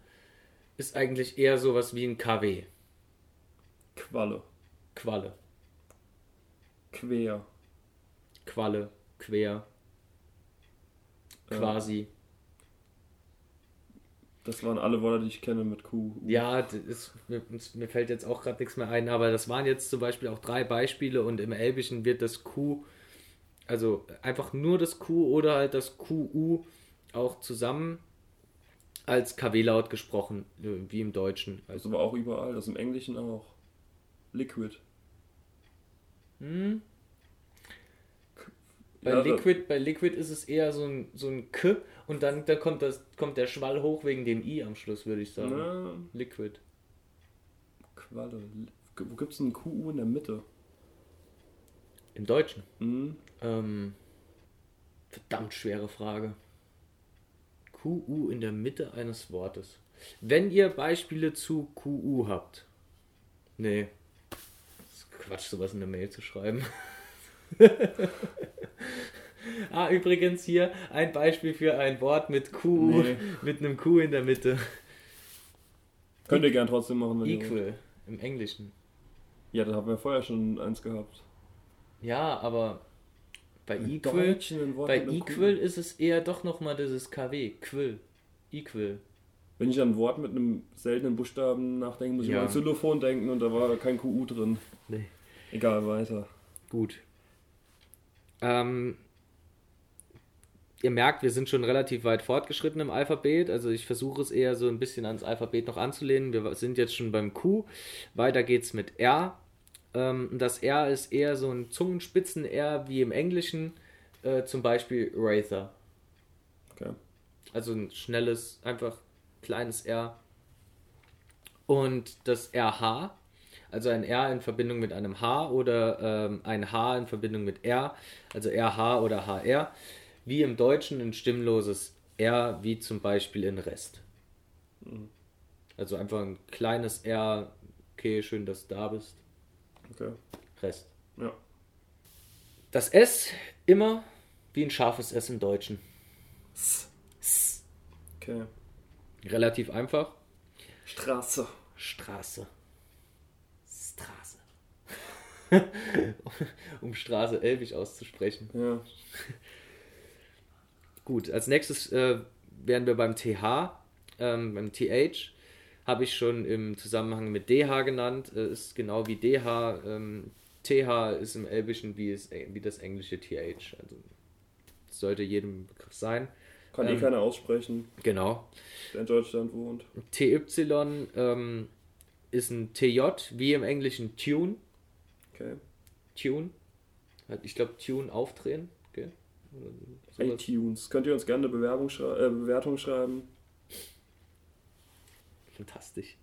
B: ist eigentlich eher sowas wie ein KW.
A: Qualle.
B: Qualle.
A: Quer.
B: Qualle, quer,
A: Ja.
B: quasi.
A: Das waren alle Worte, die ich kenne mit Q.
B: Ja, das ist, mir, mir fällt jetzt auch gerade nichts mehr ein, aber das waren jetzt zum Beispiel auch drei Beispiele und im Elbischen wird das Q, also einfach nur das Q oder halt das QU auch zusammen als KW-Laut gesprochen, äh, wie im Deutschen.
A: Das
B: Also,
A: aber auch überall, das im Englischen auch. Liquid.
B: hm, bei,
A: Ja, da-
B: Liquid, bei Liquid ist es eher so ein, so ein K und dann, dann kommt, das, kommt der Schwall hoch wegen dem I am Schluss, würde ich sagen.
A: Na,
B: Liquid.
A: Qualle. Wo gibt es ein QU in der Mitte?
B: Im Deutschen.
A: Hm?
B: Ähm, verdammt schwere Frage. QU in der Mitte eines Wortes. Wenn ihr Beispiele zu QU habt. Nee. Quatsch, sowas in der Mail zu schreiben. ah, übrigens hier ein Beispiel für ein Wort mit QU,
A: Nee.
B: mit einem Q in der Mitte.
A: Könnt ihr gern trotzdem machen, wenn ihr wollt.
B: Equal im Englischen.
A: Ja, da haben wir vorher schon eins gehabt.
B: Ja, aber bei
A: Im
B: Equal, bei Equal ist es eher doch nochmal dieses KW. Quill. Equal.
A: Wenn ich an ein Wort mit einem seltenen Buchstaben nachdenke, muss ich
B: Ja.
A: mal an Xylophon denken und da war kein QU drin.
B: Nee.
A: Egal, weiter.
B: Gut. Ähm, ihr merkt, wir sind schon relativ weit fortgeschritten im Alphabet. Also ich versuche es eher so ein bisschen ans Alphabet noch anzulehnen. Wir sind jetzt schon beim Q. Weiter geht's mit R. Ähm, das R ist eher so ein Zungenspitzen-R wie im Englischen. Äh, zum Beispiel Rather.
A: Okay.
B: Also ein schnelles, einfach kleines R. Und das RH, also ein R in Verbindung mit einem H oder ähm, ein H in Verbindung mit R, also RH oder HR, wie im Deutschen ein stimmloses R, wie zum Beispiel in Rest. Also einfach ein kleines R, okay, schön, dass du da bist,
A: Okay.
B: Rest.
A: Ja.
B: Das S immer wie ein scharfes S im Deutschen.
A: Okay.
B: Relativ einfach.
A: Straße.
B: Straße. Straße. um Straße elbisch auszusprechen.
A: Ja.
B: Gut, als nächstes äh, wären wir beim TH, ähm, beim TH. Habe ich schon im Zusammenhang mit DH genannt. Äh, ist genau wie DH. Ähm, TH ist im Elbischen wie, es, wie das englische TH. Also sollte jedem Begriff sein.
A: Kann eh
B: Ähm.
A: keiner aussprechen,
B: Genau.
A: der in Deutschland wohnt.
B: TY ähm, ist ein TJ, wie im Englischen Tune.
A: Okay.
B: Tune. Halt, Ich glaube, Tune aufdrehen. Okay. Sowas.
A: iTunes. Könnt ihr uns gerne eine Bewerbung schrei äh, Bewertung schreiben?
B: Fantastisch.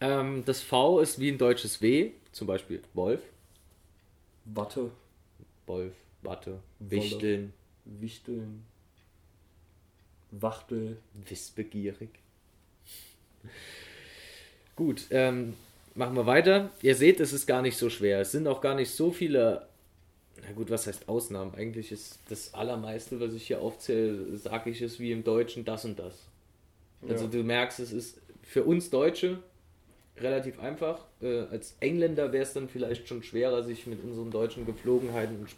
B: Ähm, das V ist wie ein deutsches W, zum Beispiel Wolf,
A: Watte.
B: Wolf, Watte,
A: Wolle.
B: Wichteln,
A: Wichteln. Wachtel.
B: wissbegierig. Gut, ähm, machen wir weiter. Ihr seht, es ist gar nicht so schwer. Es sind auch gar nicht so viele. Na gut, was heißt Ausnahmen? Eigentlich ist das Allermeiste, was ich hier aufzähle, sage ich es wie im Deutschen das und das. Also
A: Ja.
B: du merkst, es ist für uns Deutsche relativ einfach. Äh, als Engländer wäre es dann vielleicht schon schwerer, sich mit unseren deutschen Gepflogenheiten und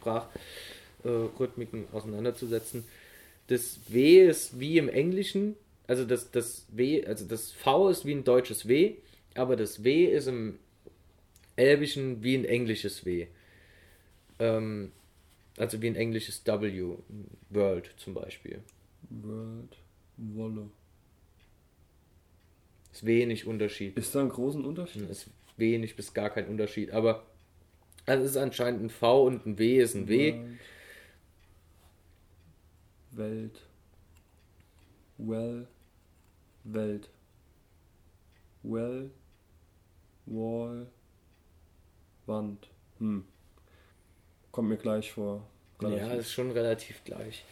B: Sprachrhythmiken auseinanderzusetzen. Das W ist wie im Englischen, also das, das W, also das V ist wie ein deutsches W, aber das W ist im Elbischen wie ein englisches W. Ähm, also wie ein englisches W, World zum Beispiel.
A: World. Wolle.
B: Ist wenig Unterschied.
A: Ist da ein großen Unterschied?
B: ist wenig bis gar kein Unterschied. Aber also es ist anscheinend ein V und ein W ist ein W.
A: World. Welt. Well. Welt. Well. Wall. Wand. Hm. Kommt mir gleich vor.
B: Ja, ist schon relativ gleich.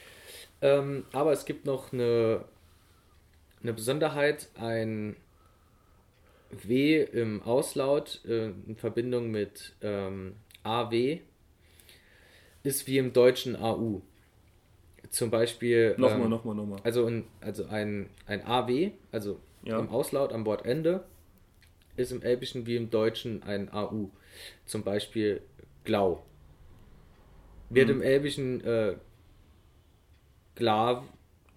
B: Ähm, aber es gibt noch eine, eine Besonderheit, ein W im Auslaut äh, in Verbindung mit ähm, AW ist wie im Deutschen AU. Zum Beispiel.
A: Nochmal,
B: ähm,
A: nochmal, nochmal.
B: Also, ein, also ein, ein AW, also
A: Ja.
B: im Auslaut am Wortende, ist im Elbischen wie im Deutschen ein AU. Zum Beispiel Glau. Wird
A: Mhm.
B: im Elbischen äh, Glav,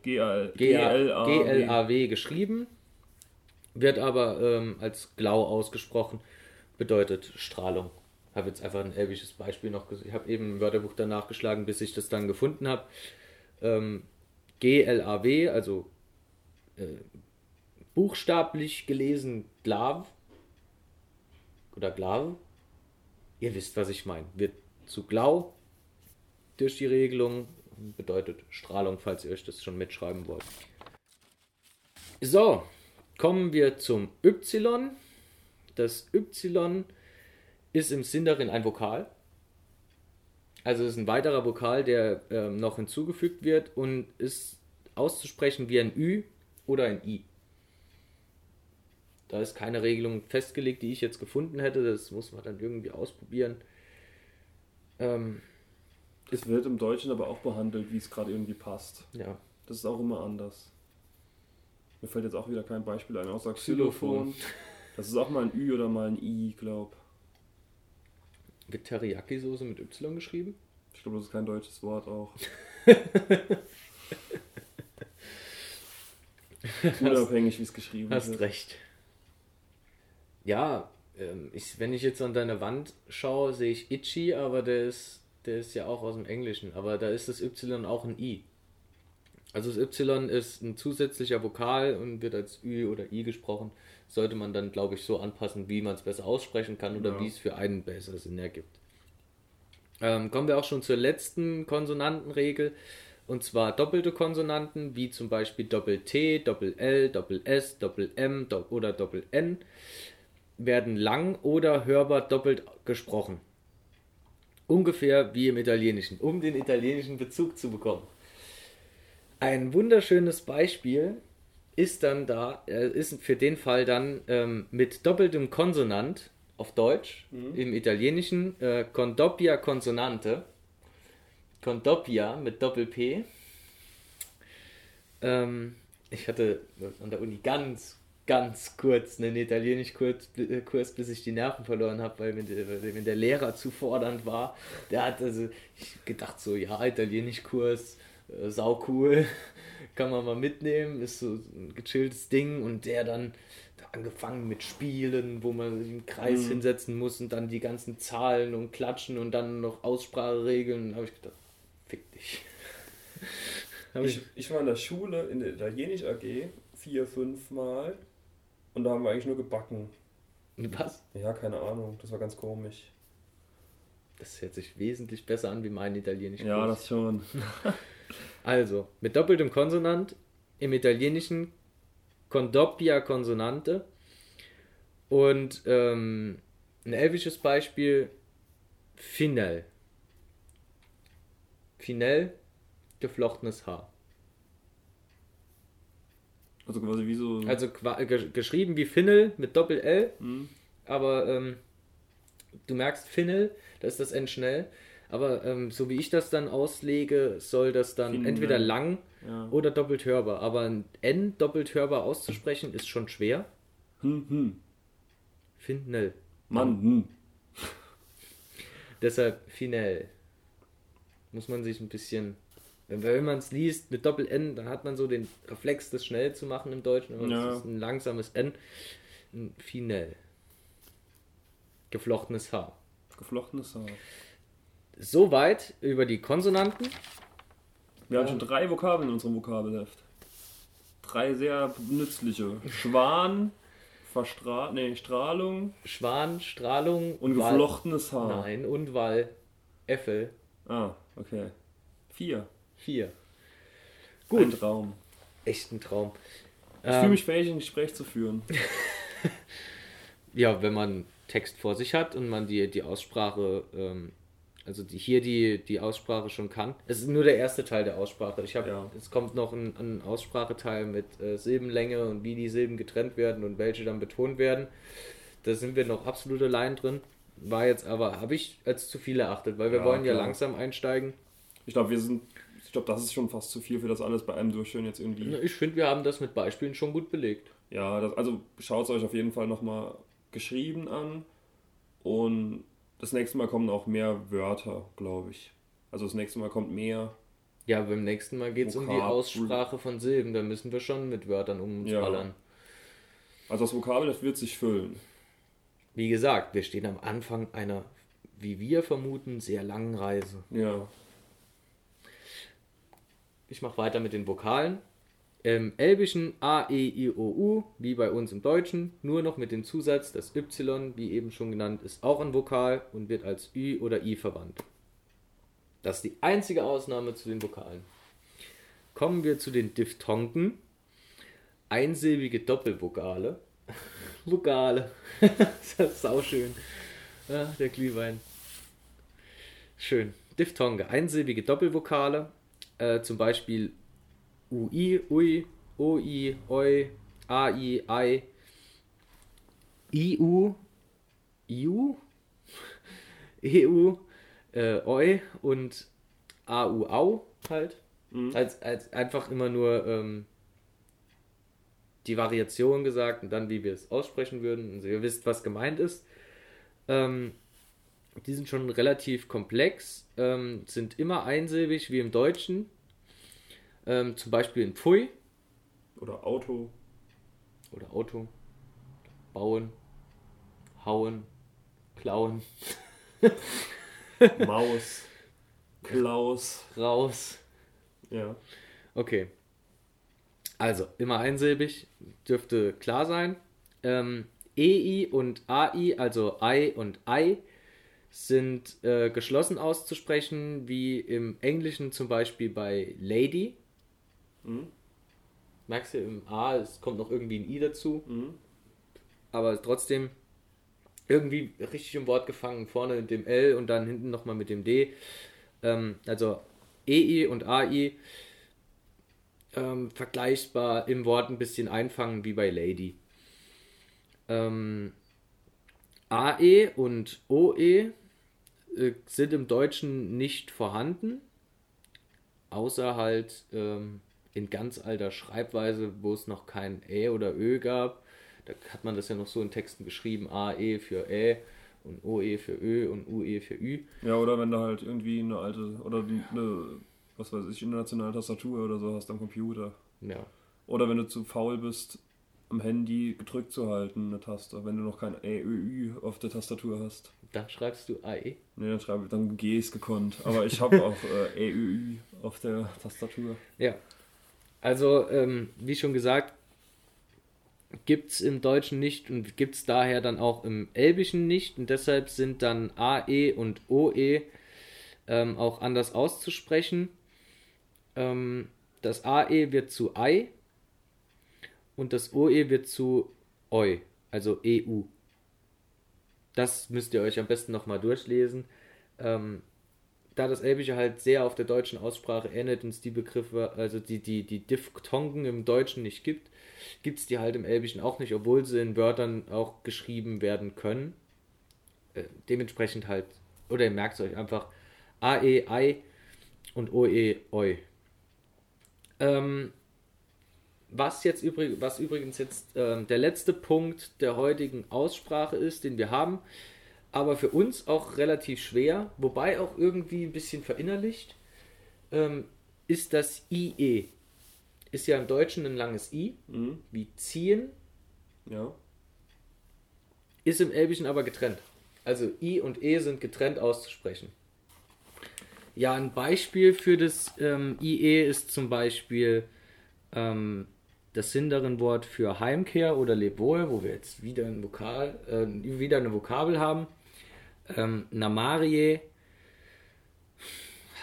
B: G-L-A-W geschrieben, wird aber ähm, als Glau ausgesprochen, bedeutet Strahlung. Habe jetzt einfach ein elbisches Beispiel noch gesehen. Ich habe eben im Wörterbuch danach geschlagen, bis ich das dann gefunden habe. Ähm, G-L-A-W, also äh, buchstablich gelesen Glav oder Glav. Ihr wisst, was ich meine. Wird zu Glau durch die Regelung bedeutet Strahlung, falls ihr euch das schon mitschreiben wollt. So, kommen wir zum Y. Das Y ist im Sindarin ein Vokal. Also es ist ein weiterer Vokal, der ähm, noch hinzugefügt wird und ist auszusprechen wie ein Ü oder ein I. Da ist keine Regelung festgelegt, die ich jetzt gefunden hätte. Das muss man dann irgendwie ausprobieren. Ähm,
A: Es wird im Deutschen aber auch behandelt, wie es gerade irgendwie passt.
B: ja,
A: Das ist auch immer anders. Mir fällt jetzt auch wieder kein Beispiel ein, außer
B: Xylophon.
A: Xylophon. Das ist auch mal ein Ü oder mal ein I, glaub.
B: Wird Teriyaki-Soße mit Y geschrieben?
A: Ich glaube, das ist kein deutsches Wort auch. Unabhängig, wie es geschrieben
B: Hast
A: wird.
B: recht. Ja, ähm, ich, wenn ich jetzt an deine Wand schaue, sehe ich Itchy, aber der ist, der ist ja auch aus dem Englischen. Aber da ist das Y auch ein I. Also das Y ist ein zusätzlicher Vokal und wird als Ü oder I gesprochen. Sollte man dann, glaube ich, so anpassen, wie man es besser aussprechen kann oder
A: Ja.
B: wie es für einen besser Sinn ergibt. Ähm, kommen wir auch schon zur letzten Konsonantenregel. Und zwar doppelte Konsonanten, wie zum Beispiel Doppel-T, Doppel-L, Doppel-S, Doppel-M Do- oder Doppel-N, werden lang oder hörbar doppelt gesprochen. Ungefähr wie im Italienischen, um den italienischen Bezug zu bekommen. Ein wunderschönes Beispiel ist dann da, äh, ist für den Fall dann ähm, mit doppeltem Konsonant auf Deutsch, im Italienischen, äh, Condoppia Konsonante. Condoppia mit Doppel-P. Ähm, ich hatte an der Uni ganz, ganz kurz einen Italienisch-Kurs, äh, Kurs, bis ich die Nerven verloren habe, weil weil mir der Lehrer zu fordernd war. Der hat also ich gedacht so, ja, Italienisch-Kurs, äh, sau cool, kann man mal mitnehmen, ist so ein gechilltes Ding und der dann da angefangen mit Spielen, wo man sich im Kreis
A: Mhm.
B: hinsetzen muss und dann die ganzen Zahlen und Klatschen und dann noch Ausspracheregeln. Da habe ich gedacht, fick dich.
A: Ich, ich war in der Schule in der Italienisch AG vier, fünf Mal und da haben wir eigentlich nur gebacken.
B: Was?
A: Ja, keine Ahnung, das war ganz komisch.
B: Das hört sich wesentlich besser an wie mein Italienisch.
A: Ja, das schon.
B: Also, mit doppeltem Konsonant im Italienischen Condoppia Konsonante und ähm, ein elfisches Beispiel Finel. Finel, geflochtenes Haar.
A: Also quasi wie so.
B: Also geschrieben wie Finel mit Doppel-L,
A: Hm.
B: aber ähm, du merkst Finel, da ist das N schnell. Aber ähm, so wie ich das dann auslege, soll das dann
A: Finel.
B: entweder lang
A: Ja.
B: oder doppelt hörbar. Aber ein N doppelt hörbar auszusprechen ist schon schwer.
A: Hm, hm.
B: Finel.
A: Mann, hm.
B: Deshalb Finel. Muss man sich ein bisschen. Wenn, man es liest mit Doppel-N, dann hat man so den Reflex, das schnell zu machen im Deutschen. Aber
A: Ja.
B: es ist ein langsames N. Ein Finel. Geflochtenes Haar.
A: Geflochtenes Haar.
B: Soweit über die Konsonanten.
A: Wir haben schon drei Vokabeln in unserem Vokabelheft. Drei sehr nützliche. Schwan, Verstra nee, Strahlung
B: Schwan, Strahlung
A: und
B: Wal-
A: geflochtenes Haar.
B: Nein, und Wall. Äffel.
A: Ah, okay. Vier.
B: Vier.
A: Ein Traum.
B: Echt ein Traum.
A: Ich
B: Ähm,
A: fühle mich fähig, ein Gespräch zu führen.
B: Ja, wenn man Text vor sich hat und man die, die Aussprache, ähm, also die, hier die, die Aussprache schon kann. Es ist nur der erste Teil der Aussprache. Ich habe,
A: Ja.
B: es kommt noch ein, ein Ausspracheteil mit äh, Silbenlänge und wie die Silben getrennt werden und welche dann betont werden. Da sind wir noch absolute Laien drin. War jetzt aber, habe ich als zu viel erachtet, weil wir
A: Ja,
B: wollen ja
A: klar.
B: langsam einsteigen.
A: Ich glaube, wir sind. Ich glaube, das ist schon fast zu viel für das alles bei einem Durchführen jetzt irgendwie.
B: Ich finde, wir haben das mit Beispielen schon gut belegt.
A: Ja, das, also schaut es euch auf jeden Fall nochmal geschrieben an. Und das nächste Mal kommen auch mehr Wörter, glaube ich. Also das nächste Mal kommt mehr.
B: Ja, beim nächsten Mal geht es um die
A: Vokabel.
B: Aussprache von Silben. Da müssen wir schon mit Wörtern um uns
A: Ja.
B: ballern.
A: Also das Vokabelheft wird sich füllen.
B: Wie gesagt, wir stehen am Anfang einer, wie wir vermuten, sehr langen Reise.
A: Ja.
B: Ich mache weiter mit den Vokalen. Im Elbischen A, E, I, O, U, wie bei uns im Deutschen, nur noch mit dem Zusatz, das Y, wie eben schon genannt, ist auch ein Vokal und wird als Ü oder I verwandt. Das ist die einzige Ausnahme zu den Vokalen. Kommen wir zu den Diphthongen. Einsilbige Doppelvokale. Vokale. das ist sauschön. Ah, der Glühwein. Schön. Diphthonge, einsilbige Doppelvokale, äh, zum Beispiel UI, Ui, OI, Oi, AI, Ei, IU, IU, EU, äh, Oi und AU, Au halt. Als, als einfach immer nur ähm, die Variation gesagt und dann, wie wir es aussprechen würden. Also ihr wisst, was gemeint ist. Ähm, Die sind schon relativ komplex, ähm, sind immer einsilbig wie im Deutschen. Ähm, zum Beispiel in Pfui
A: Oder Auto.
B: oder Auto. Bauen. Hauen. Klauen.
A: Maus. Klaus.
B: Raus.
A: Ja.
B: Okay. Also, immer einsilbig, dürfte klar sein. Ähm, EI und AI, also I und I, sind äh, geschlossen auszusprechen, wie im Englischen zum Beispiel bei Lady.
A: Mhm.
B: Merkst du, im A, es kommt noch irgendwie ein I dazu,
A: Mhm.
B: aber trotzdem irgendwie richtig im Wort gefangen. Vorne mit dem L und dann hinten nochmal mit dem D. Ähm, also EI und AI ähm, vergleichbar im Wort ein bisschen einfangen wie bei Lady. Ähm, AE und OE äh, sind im Deutschen nicht vorhanden, außer halt ähm, in ganz alter Schreibweise, wo es noch kein Ä oder Ö gab. Da hat man das ja noch so in Texten geschrieben, AE für Ä und OE für Ö und UE für Ü.
A: Ja, oder wenn du halt irgendwie eine alte, oder eine, was weiß ich, internationale Tastatur oder so hast am Computer.
B: Ja,
A: Oder wenn du zu faul bist, am Handy gedrückt zu halten, eine Taste, wenn du noch kein ÄÖÜ auf der Tastatur hast.
B: dann schreibst du AE.
A: Ne, dann schreibe ich, dann G ist gekonnt. Aber ich habe auch äh, ÄÖÜ auf der Tastatur.
B: Ja. Also, ähm, wie schon gesagt, gibt es im Deutschen nicht und gibt es daher dann auch im Elbischen nicht. Und deshalb sind dann AE und OE ähm, auch anders auszusprechen. Ähm, das AE wird zu Ei und das OE wird zu Eu, also EU. Das müsst ihr euch am besten nochmal durchlesen. Ähm, da das Elbische halt sehr auf der deutschen Aussprache ähnelt und es die Begriffe, also die, die, die Diphthongen im Deutschen nicht gibt, gibt es die halt im Elbischen auch nicht, obwohl sie in Wörtern auch geschrieben werden können. Äh, dementsprechend halt, oder ihr merkt es euch einfach, AE, Ei und OE, Oi. Ähm, was jetzt übrig, was übrigens jetzt ähm, der letzte Punkt der heutigen Aussprache ist, den wir haben, aber für uns auch relativ schwer, wobei auch irgendwie ein bisschen verinnerlicht, ähm, ist das IE. Ist ja im Deutschen ein langes I,
A: Mhm.
B: wie ziehen,
A: Ja.
B: ist im Elbischen aber getrennt. Also I und E sind getrennt auszusprechen. Ja, ein Beispiel für das ähm, IE ist zum Beispiel ähm, das Sindarin-Wort für Heimkehr oder Lebwohl, wo wir jetzt wieder ein Vokal, äh, wieder eine Vokabel haben. Ähm, Namarie,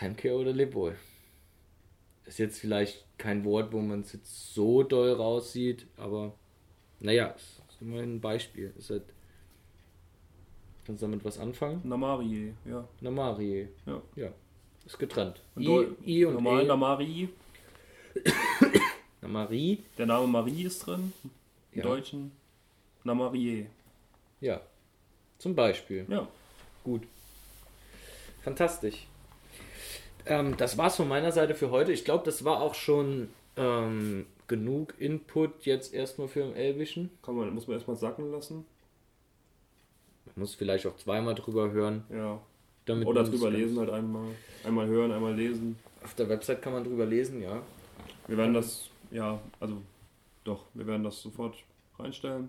B: Heimkehr oder Lebwohl. Ist jetzt vielleicht kein Wort, wo man es jetzt so doll raussieht, aber naja, es ist immerhin ein Beispiel. Ist halt, kannst du damit was anfangen?
A: Namarie, ja.
B: Namarie,
A: ja.
B: ja, ist getrennt.
A: Und
B: I, I und
A: normal
B: E.
A: Namarie.
B: Namarie,
A: Der Name Marie ist drin. Im
B: Ja.
A: Deutschen. Namarie.
B: ja. Zum Beispiel.
A: Ja.
B: Gut. Fantastisch. Ähm, das war's von meiner Seite für heute. Ich glaube, das war auch schon ähm, genug Input jetzt erstmal für im Elbischen.
A: Kann man, muss man erstmal sacken lassen.
B: Man muss vielleicht auch zweimal drüber hören.
A: Ja.
B: Damit
A: Oder drüber lesen halt einmal. Einmal hören, einmal lesen.
B: Auf der Website kann man drüber lesen, ja.
A: Wir werden das, ja, also doch, wir werden das sofort reinstellen.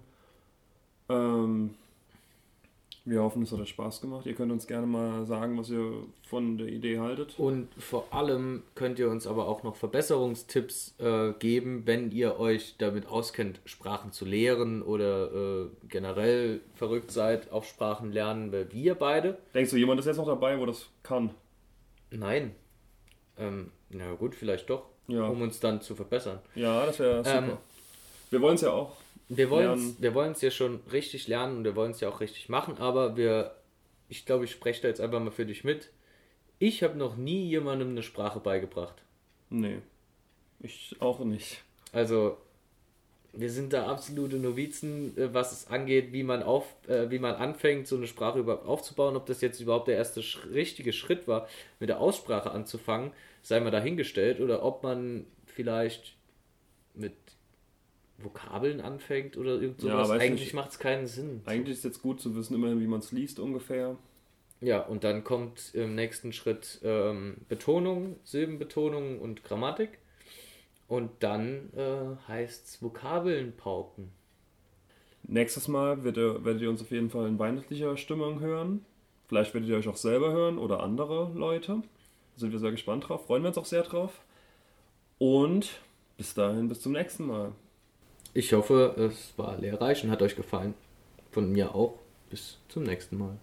A: Ähm, wir hoffen, es hat euch Spaß gemacht. Ihr könnt uns gerne mal sagen, was ihr von der Idee haltet.
B: Und vor allem könnt ihr uns aber auch noch Verbesserungstipps äh, geben, wenn ihr euch damit auskennt, Sprachen zu lehren oder äh, generell verrückt seid auf Sprachen lernen, weil wir beide.
A: Denkst du, jemand ist jetzt noch dabei, wo das kann?
B: Nein. Ähm, na gut, vielleicht doch,
A: Ja.
B: um uns dann zu verbessern.
A: Ja, das wäre super.
B: Ähm,
A: wir wollen es ja auch.
B: Wir wollen es wir wollen's ja schon richtig lernen und wir wollen es ja auch richtig machen, aber wir, ich glaube, ich spreche da jetzt einfach mal für dich mit. Ich habe noch nie jemandem eine Sprache beigebracht.
A: Nee. Ich auch nicht.
B: Also, wir sind da absolute Novizen, äh, was es angeht, wie man auf, äh, wie man anfängt, so eine Sprache überhaupt aufzubauen. Ob das jetzt überhaupt der erste richtige Schritt war, mit der Aussprache anzufangen, sei mal dahingestellt, oder ob man vielleicht Vokabeln anfängt oder irgend
A: Ja,
B: sowas.
A: weiß
B: Eigentlich macht es keinen Sinn.
A: Eigentlich ist jetzt gut zu wissen, immerhin, wie man es liest ungefähr.
B: Ja, und dann kommt im nächsten Schritt ähm, Betonung, Silbenbetonung und Grammatik. Und dann äh, heißt es Vokabeln pauken.
A: Nächstes Mal werdet, werdet ihr uns auf jeden Fall in weihnachtlicher Stimmung hören. Vielleicht werdet ihr euch auch selber hören oder andere Leute. Da sind wir sehr gespannt drauf, freuen wir uns auch sehr drauf. Und bis dahin, bis zum nächsten Mal.
B: Ich hoffe, es war lehrreich und hat euch gefallen. Von mir auch. Bis zum nächsten Mal.